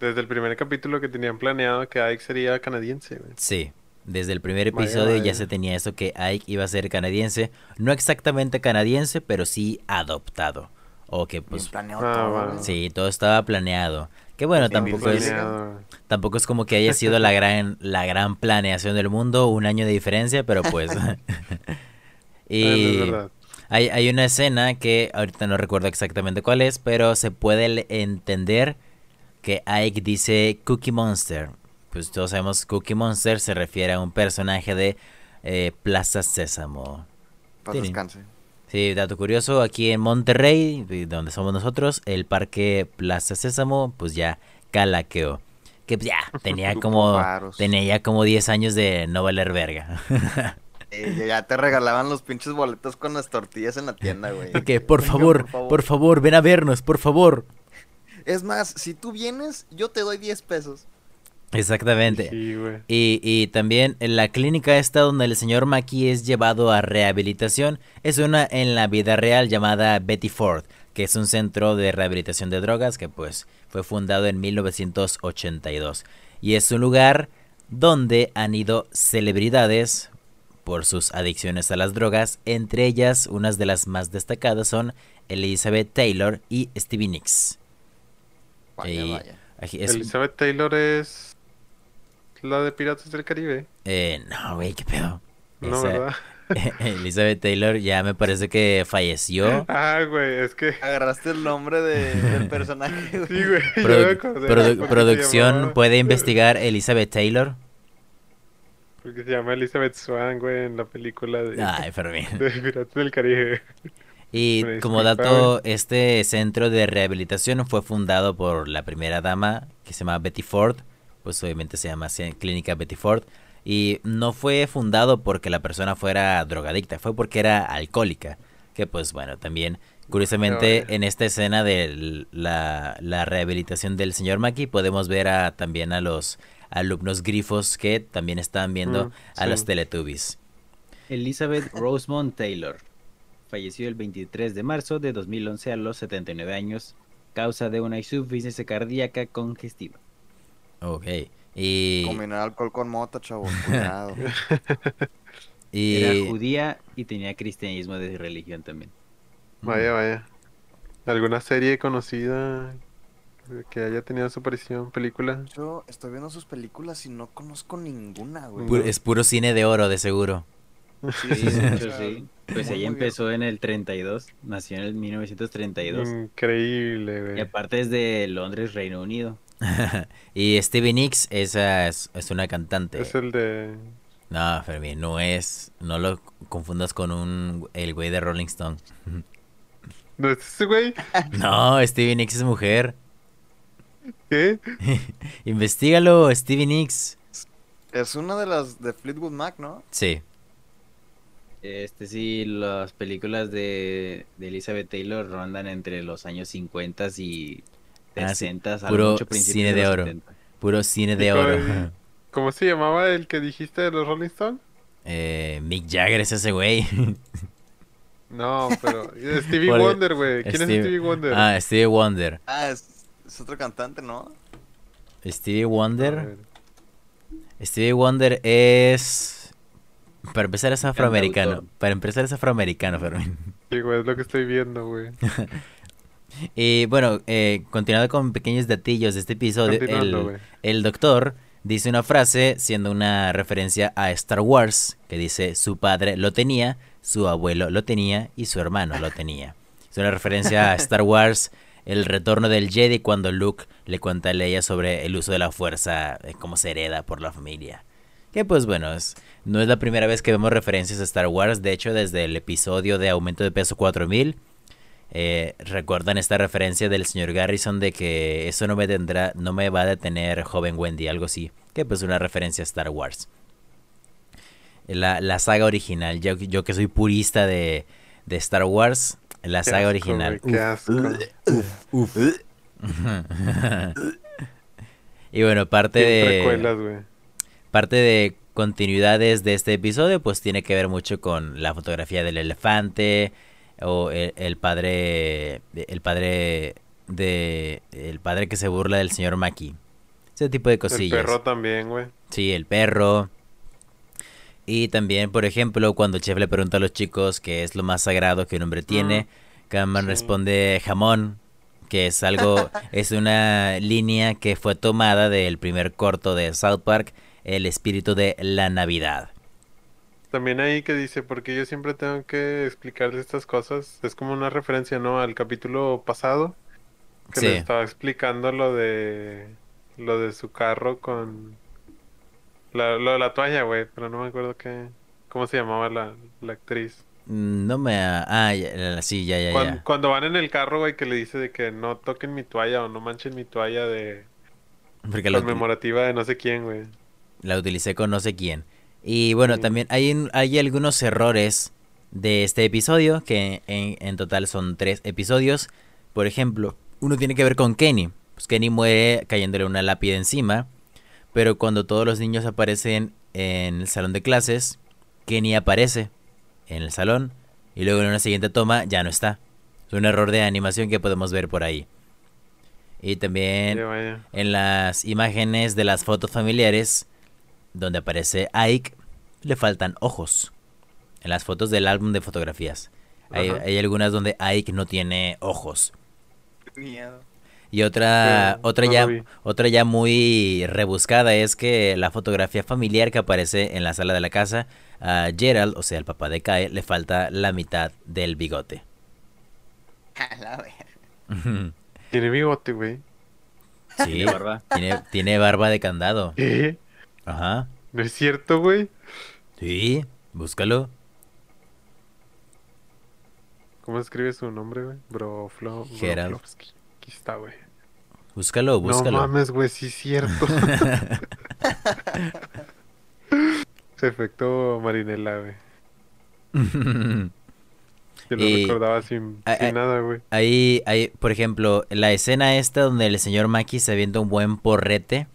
[SPEAKER 4] desde el primer capítulo que tenían planeado que Ike sería canadiense.
[SPEAKER 1] Sí. Desde el primer episodio ya se tenía eso que Ike iba a ser canadiense, no exactamente canadiense, pero sí adoptado. O que pues ah, Sí, todo estaba planeado. Que bueno, tampoco es tampoco es como que haya sido la gran la gran planeación del mundo, un año de diferencia, pero pues (laughs) (laughs) y hay, hay una escena que ahorita no recuerdo exactamente cuál es, pero se puede entender que Ike dice Cookie Monster pues todos sabemos Cookie Monster se refiere a un personaje de eh, Plaza Sésamo.
[SPEAKER 3] Para descanse.
[SPEAKER 1] Sí, dato curioso, aquí en Monterrey, donde somos nosotros, el parque Plaza Sésamo, pues ya calaqueó. Que ya (laughs) tenía como tenía ya como 10 años de no valer verga. (laughs)
[SPEAKER 3] ya te regalaban los pinches boletos con las tortillas en la tienda, güey.
[SPEAKER 1] Que por favor, por favor, por favor, ven a vernos, por favor.
[SPEAKER 3] Es más, si tú vienes, yo te doy 10 pesos.
[SPEAKER 1] Exactamente. y, y, también en la clínica esta donde el señor Maki es llevado a rehabilitación es una en la vida real llamada Betty Ford, que es un centro de rehabilitación de drogas que pues fue fundado en 1982. Y es un lugar donde han ido celebridades por sus adicciones a las drogas, entre ellas unas de las más destacadas son Elizabeth Taylor y Stevie Nicks.
[SPEAKER 4] Elizabeth Taylor es la de Piratas del Caribe.
[SPEAKER 1] Eh, no, güey, qué pedo. No, ¿verdad? (laughs) Elizabeth Taylor ya me parece que falleció. (laughs)
[SPEAKER 4] Ah, güey, es que...
[SPEAKER 3] Agarraste el nombre de, del personaje,
[SPEAKER 4] güey. (laughs) Sí, güey.
[SPEAKER 1] producción puede investigar Elizabeth Taylor.
[SPEAKER 4] Porque se llama Elizabeth Swan, güey, en la película de,
[SPEAKER 1] Ay, Fermín.
[SPEAKER 4] de Piratas del Caribe.
[SPEAKER 1] Y como dato, este centro de rehabilitación fue fundado por la primera dama que se llama Betty Ford pues obviamente se llama Clínica Betty Ford. Y no fue fundado porque la persona fuera drogadicta, fue porque era alcohólica. Que pues bueno, también curiosamente en esta escena de la, rehabilitación del señor Maki podemos ver a, también a los alumnos grifos que también están viendo mm, a los Teletubbies.
[SPEAKER 2] Elizabeth Rosemont Taylor falleció el 23 de marzo de 2011 a los 79 años, causa de una insuficiencia cardíaca congestiva.
[SPEAKER 1] Ok. Y...
[SPEAKER 3] Combinar alcohol con mota, chavo. (laughs) Cuidado. (laughs)
[SPEAKER 2] y... Era judía y tenía cristianismo de religión también.
[SPEAKER 4] Vaya, vaya. ¿Alguna serie conocida que haya tenido su aparición, película?
[SPEAKER 3] Yo estoy viendo sus películas y no conozco ninguna, güey.
[SPEAKER 1] es puro cine de oro, de seguro.
[SPEAKER 2] Sí, sí, sí. Pues ella empezó en el 32, nació en el 1932.
[SPEAKER 4] Increíble, güey.
[SPEAKER 2] Y aparte es de Londres, Reino Unido. (laughs)
[SPEAKER 1] y Stevie Nicks esa es, una cantante.
[SPEAKER 4] Es el de...
[SPEAKER 1] No, Fermín, no es. No lo confundas con un el güey de Rolling Stone. (laughs)
[SPEAKER 4] ¿No es ese güey? (laughs)
[SPEAKER 1] No, Stevie Nicks es mujer.
[SPEAKER 4] ¿Qué?
[SPEAKER 1] Investígalo, Stevie Nicks.
[SPEAKER 3] Es una de las de Fleetwood Mac, ¿no?
[SPEAKER 1] Sí.
[SPEAKER 2] Este sí, las películas de, Elizabeth Taylor rondan entre los años 50 y 60,
[SPEAKER 1] ah, puro cine de, oro. Puro cine de oro.
[SPEAKER 4] ¿Cómo se llamaba el que dijiste de los Rolling Stones?
[SPEAKER 1] Eh, Mick Jagger es ese güey. (laughs)
[SPEAKER 4] No, pero Stevie Wonder, güey. ¿Quién es Stevie Wonder?
[SPEAKER 1] Ah, Stevie Wonder.
[SPEAKER 3] Ah, es, otro cantante, ¿no?
[SPEAKER 1] Stevie Wonder. Stevie Wonder es. Para empezar es afroamericano. Para empezar es afroamericano, Fermín.
[SPEAKER 4] Sí, güey, es lo que estoy viendo, güey. (laughs)
[SPEAKER 1] y bueno, eh, continuando con pequeños datillos de este episodio, el, el doctor dice una frase siendo una referencia a Star Wars, que dice su padre lo tenía, su abuelo lo tenía y su hermano lo tenía. Es una referencia a (laughs) Star Wars, el retorno del Jedi cuando Luke le cuenta a Leia sobre el uso de la fuerza, eh, cómo se hereda por la familia. Que pues bueno, es, no es la primera vez que vemos referencias a Star Wars, de hecho desde el episodio de Aumento de Peso 4000 eh, recuerdan esta referencia del señor Garrison de que eso no me tendrá, no me va a detener joven Wendy, algo así, que pues una referencia a Star Wars. La, saga original, yo, yo, que soy purista de, de Star Wars, la saga original. y bueno, parte de parte de continuidades de este episodio, pues tiene que ver mucho con la fotografía del elefante, o el, padre el padre de el padre que se burla del señor Maki. Ese tipo de cosillas.
[SPEAKER 4] El perro también, güey.
[SPEAKER 1] Sí, el perro. Y también, por ejemplo, cuando Chef le pregunta a los chicos qué es lo más sagrado que un hombre tiene, Cameron responde jamón, que es algo, (laughs) es una línea que fue tomada del primer corto de South Park, El espíritu de la Navidad.
[SPEAKER 4] También ahí que dice, porque yo siempre tengo que explicarle estas cosas. Es como una referencia, ¿no? Al capítulo pasado. Que le estaba explicando lo de. Lo de su carro con. lo de la toalla, güey. Pero no me acuerdo qué. ¿Cómo se llamaba la, actriz?
[SPEAKER 1] Mm, no me. Ah, sí, ya, ya,
[SPEAKER 4] cuando, Cuando van en el carro, güey, que le dice de que no toquen mi toalla o no manchen mi toalla de. Porque conmemorativa de no sé quién, güey.
[SPEAKER 1] La utilicé con no sé quién. Y bueno, también hay, hay algunos errores de este episodio, que en, total son tres episodios. Por ejemplo, uno tiene que ver con Kenny. Pues Kenny muere cayéndole una lápida encima. Pero cuando todos los niños aparecen en el salón de clases, Kenny aparece en el salón y luego en una siguiente toma ya no está. Es un error de animación que podemos ver por ahí. Y también en las imágenes de las fotos familiares donde aparece Ike, le faltan ojos. En las fotos del álbum de fotografías. Hay, algunas donde Ike no tiene ojos. Y otra, otra ya, otra ya muy rebuscada es que la fotografía familiar que aparece en la sala de la casa, a Gerald, o sea, el papá de Kyle, le falta la mitad del bigote. (laughs)
[SPEAKER 4] tiene bigote, güey.
[SPEAKER 1] Sí, ¿Tiene barba? Tiene, barba de candado.
[SPEAKER 4] ¿Qué?
[SPEAKER 1] Ajá.
[SPEAKER 4] ¿No es cierto, güey?
[SPEAKER 1] Sí, búscalo.
[SPEAKER 4] ¿Cómo escribe su nombre, güey? Bro, Flo,
[SPEAKER 1] Gerald.
[SPEAKER 4] Aquí está, güey.
[SPEAKER 1] Búscalo, búscalo.
[SPEAKER 4] No mames, güey, sí es cierto. (laughs) Se efecto Marinela, güey. (laughs) Yo lo recordaba sin, nada, güey.
[SPEAKER 1] Ahí, ahí, por ejemplo, la escena esta donde el señor Maki se avienta un buen porrete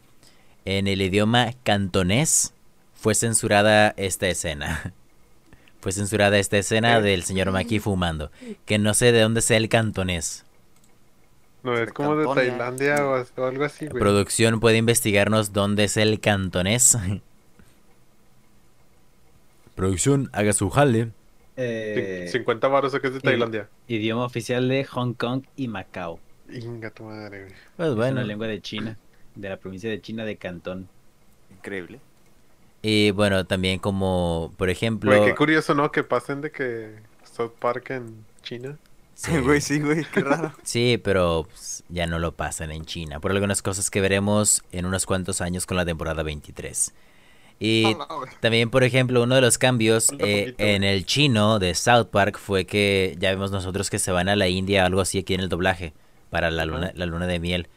[SPEAKER 1] en el idioma cantonés fue censurada esta escena. (laughs) Fue censurada esta escena del señor Maki fumando. Que no sé de dónde sea el cantonés.
[SPEAKER 4] No, es como de Tailandia o, algo así, güey.
[SPEAKER 1] Producción puede investigarnos dónde es el cantonés. (laughs) Producción, haga su jale.
[SPEAKER 4] Eh, 50 baros que es de Tailandia.
[SPEAKER 2] Idioma oficial de Hong Kong y Macao.
[SPEAKER 4] Inga tu madre, güey.
[SPEAKER 2] Pues bueno. Es una lengua de China, de la provincia de China de Cantón.
[SPEAKER 3] Increíble.
[SPEAKER 1] Y bueno, también como, por ejemplo...
[SPEAKER 4] Güey, qué curioso, ¿no? Que pasen de que South Park en China.
[SPEAKER 3] Sí, (laughs) güey, sí, güey, qué raro. (laughs)
[SPEAKER 1] sí, pero pues, ya no lo pasan en China, por algunas cosas que veremos en unos cuantos años con la temporada 23. Y también, por ejemplo, uno de los cambios eh, en el chino de South Park fue que ya vemos nosotros que se van a la India, algo así aquí en el doblaje, para la luna, la luna de miel.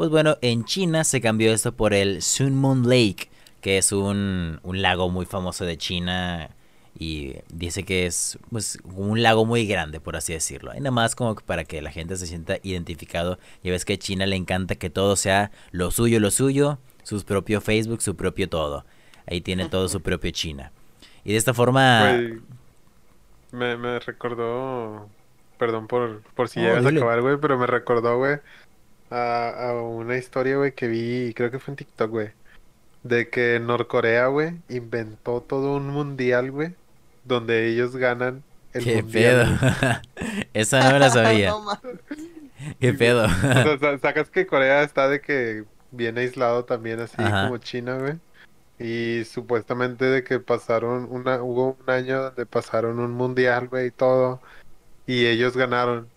[SPEAKER 1] Pues bueno, en China se cambió esto por el Sun Moon Lake, que es un, un lago muy famoso de China y dice que es pues, un lago muy grande, por así decirlo. Y nada más como para que la gente se sienta identificado. Ya ves que a China le encanta que todo sea lo suyo, lo suyo, su propio Facebook, su propio todo. Ahí tiene todo su propio China. Y de esta forma...
[SPEAKER 4] me, me recordó... Perdón por, por si llegas a acabar, güey, pero me recordó, güey, a, a una historia, güey, que vi, creo que fue en TikTok, güey. De que Norcorea, güey, inventó todo un mundial, güey, donde ellos ganan
[SPEAKER 1] el ¿Qué pedo? (laughs) Esa no me la sabía. (laughs) ¿Qué pedo? (laughs)
[SPEAKER 4] o sea, sacas que Corea está de que viene aislado también, así como China, güey. Y supuestamente de que pasaron una, hubo un año donde pasaron un mundial, güey, y todo. Y ellos ganaron.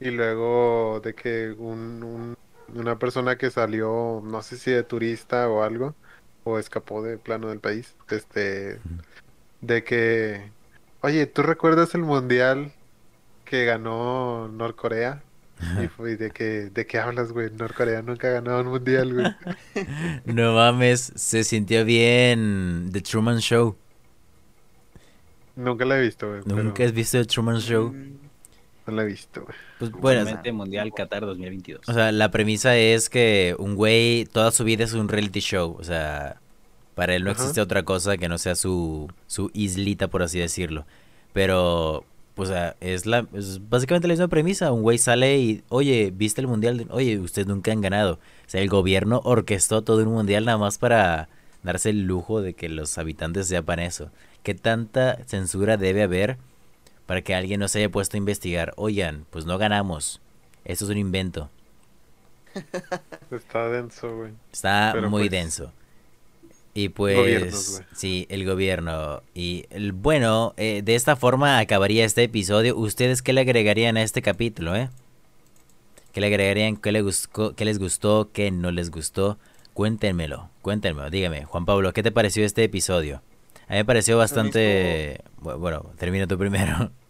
[SPEAKER 4] Y luego de que un, una persona que salió, no sé si de turista o algo, o escapó de plano del país, este, de que, oye, ¿tú recuerdas el mundial que ganó Norcorea? Y fue de que, ¿de qué hablas, güey? Norcorea nunca ha ganado un mundial, güey. (laughs)
[SPEAKER 1] no mames, se sintió bien The Truman Show.
[SPEAKER 4] Nunca la he visto, güey.
[SPEAKER 1] ¿Nunca has visto The Truman Show?
[SPEAKER 4] No la he visto, güey.
[SPEAKER 2] Pues bueno, Mundial Qatar 2022.
[SPEAKER 1] O sea, la premisa es que un güey toda su vida es un reality show, o sea, para él no existe otra cosa que no sea su, su islita, por así decirlo. Pero, pues, es, la, es básicamente la misma premisa. Un güey sale y, oye, ¿viste el mundial? Oye, ustedes nunca han ganado. O sea, el gobierno orquestó todo un mundial nada más para darse el lujo de que los habitantes sepan eso. ¿Qué tanta censura debe haber para que alguien no se haya puesto a investigar? Oigan, pues no ganamos. Esto es un invento. (laughs)
[SPEAKER 4] Está denso, güey.
[SPEAKER 1] Está muy pues denso. Y pues, sí, el gobierno. Y el, bueno, eh, de esta forma acabaría este episodio. ¿Ustedes qué le agregarían a este capítulo, eh? ¿Qué le agregarían? ¿Qué, le gustó, qué les gustó? ¿Qué no les gustó? Cuéntenmelo, cuéntenmelo, dígame. Juan Pablo, ¿qué te pareció este episodio? A mí me pareció bastante... Bueno, termina tú primero. (laughs)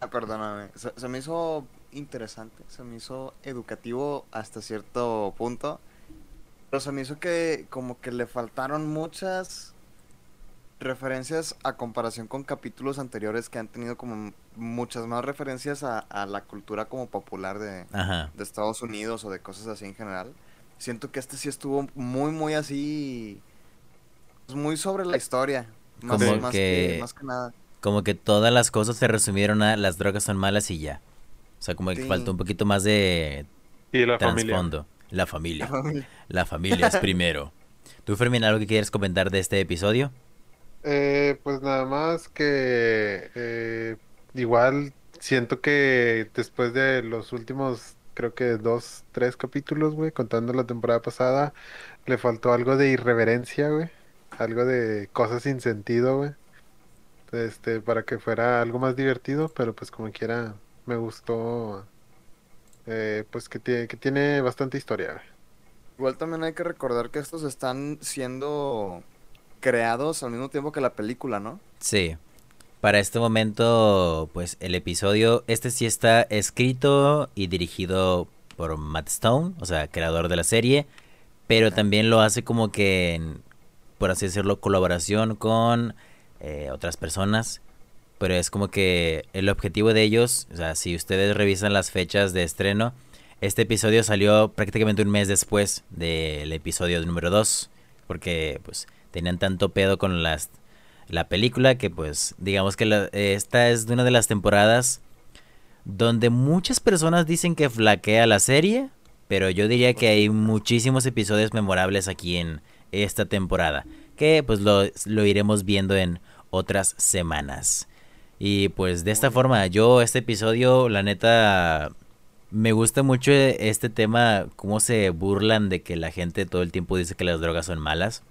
[SPEAKER 3] Ah, perdóname. se me hizo interesante, se me hizo educativo hasta cierto punto pero se me hizo que como que le faltaron muchas referencias a comparación con capítulos anteriores que han tenido como muchas más referencias a, la cultura como popular de, de, Estados Unidos o de cosas así en general. Siento que este sí estuvo muy, muy así, pues, muy sobre la historia. Más, como que, más que nada.
[SPEAKER 1] Como que todas las cosas se resumieron a las drogas son malas y ya. O sea, como que faltó un poquito más de
[SPEAKER 4] y la trasfondo.
[SPEAKER 1] La familia. La familia, es (laughs) primero. ¿Tú, Fermín, algo que quieres comentar de este episodio?
[SPEAKER 4] Eh, pues nada más que eh, igual siento que después de los últimos, creo que dos, tres capítulos, güey, contando la temporada pasada, le faltó algo de irreverencia, güey. Algo de cosas sin sentido, güey. Este, para que fuera algo más divertido, pero pues como quiera, me gustó eh, pues que tiene, que tiene bastante historia.
[SPEAKER 3] Igual también hay que recordar que estos están siendo creados al mismo tiempo que la película, ¿no?
[SPEAKER 1] Sí. Para este momento, pues el episodio, este sí está escrito y dirigido por Matt Stone, o sea, creador de la serie, pero también lo hace como que, por así decirlo, colaboración con eh, otras personas pero es como que el objetivo de ellos, o sea, si ustedes revisan las fechas de estreno, este episodio salió prácticamente un mes después del episodio número 2, porque pues tenían tanto pedo con las, la película que pues digamos que esta es una de las temporadas donde muchas personas dicen que flaquea la serie, pero yo diría que hay muchísimos episodios memorables aquí en esta temporada, que pues lo, lo iremos viendo en otras semanas. Y pues de esta forma, yo este episodio, la neta, me gusta mucho este tema, cómo se burlan de que la gente todo el tiempo dice que las drogas son malas.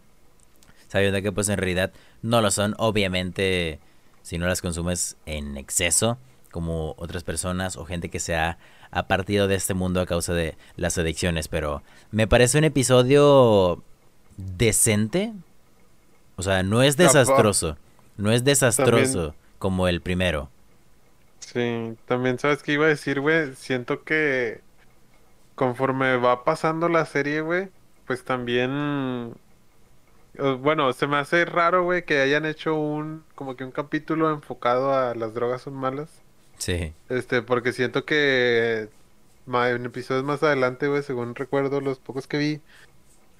[SPEAKER 1] Sabiendo que pues en realidad no lo son, obviamente, si no las consumes en exceso, como otras personas o gente que se ha, partido de este mundo a causa de las adicciones. Pero me parece un episodio decente. O sea, no es desastroso. No es desastroso como el primero.
[SPEAKER 4] Sí, también sabes que iba a decir, güey, siento que conforme va pasando la serie, güey, pues también bueno, se me hace raro, güey, que hayan hecho un como que un capítulo enfocado a las drogas son malas.
[SPEAKER 1] Sí.
[SPEAKER 4] Este, porque siento que en episodios más adelante, güey, según recuerdo los pocos que vi,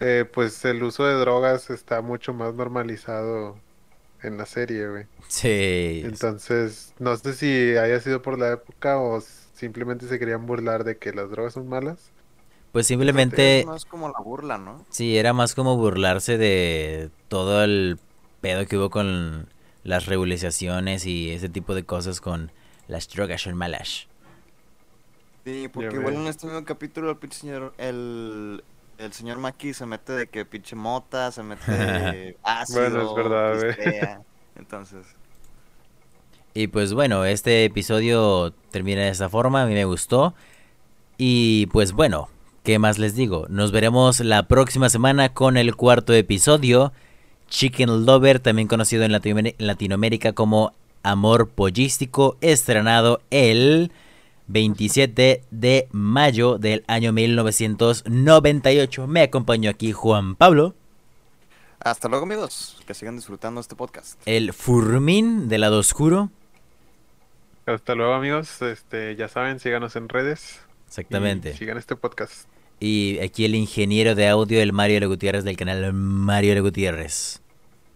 [SPEAKER 4] eh, pues el uso de drogas está mucho más normalizado en la serie, güey.
[SPEAKER 1] Sí.
[SPEAKER 4] Entonces, no sé si haya sido por la época o simplemente se querían burlar de que las drogas son malas.
[SPEAKER 1] Pues simplemente...
[SPEAKER 3] Es más como la burla, ¿no?
[SPEAKER 1] Sí, era más como burlarse de todo el pedo que hubo con las regularizaciones y ese tipo de cosas con las drogas son malas.
[SPEAKER 3] Sí, porque igual en este mismo capítulo el señor, el, el señor Maki se mete de que pinche mota, se mete ácido. (laughs)
[SPEAKER 4] bueno, es verdad, (laughs)
[SPEAKER 3] Entonces.
[SPEAKER 1] Y pues bueno, este episodio termina de esta forma, a mí me gustó. Y pues bueno, ¿qué más les digo? Nos veremos la próxima semana con el cuarto episodio. Chicken Lover, también conocido en Latinoamérica como Amor Pollístico, estrenado el 27 de mayo del año 1998. Me acompañó aquí Juan Pablo.
[SPEAKER 3] Hasta luego amigos, que sigan disfrutando este podcast.
[SPEAKER 1] El Furmín del lado oscuro.
[SPEAKER 4] Hasta luego amigos, este, ya saben, síganos en redes.
[SPEAKER 1] Exactamente.
[SPEAKER 4] sigan este podcast.
[SPEAKER 1] Y aquí el ingeniero de audio, el Mario L. Gutiérrez del canal Mario L. Gutiérrez.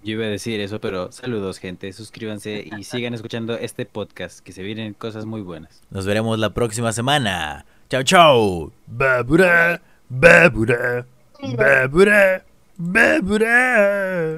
[SPEAKER 2] Yo iba a decir eso, pero saludos, gente. Suscríbanse y sigan escuchando este podcast, que se vienen cosas muy buenas.
[SPEAKER 1] Nos veremos la próxima semana. Chao, chao. Babura, babura, babura, babura.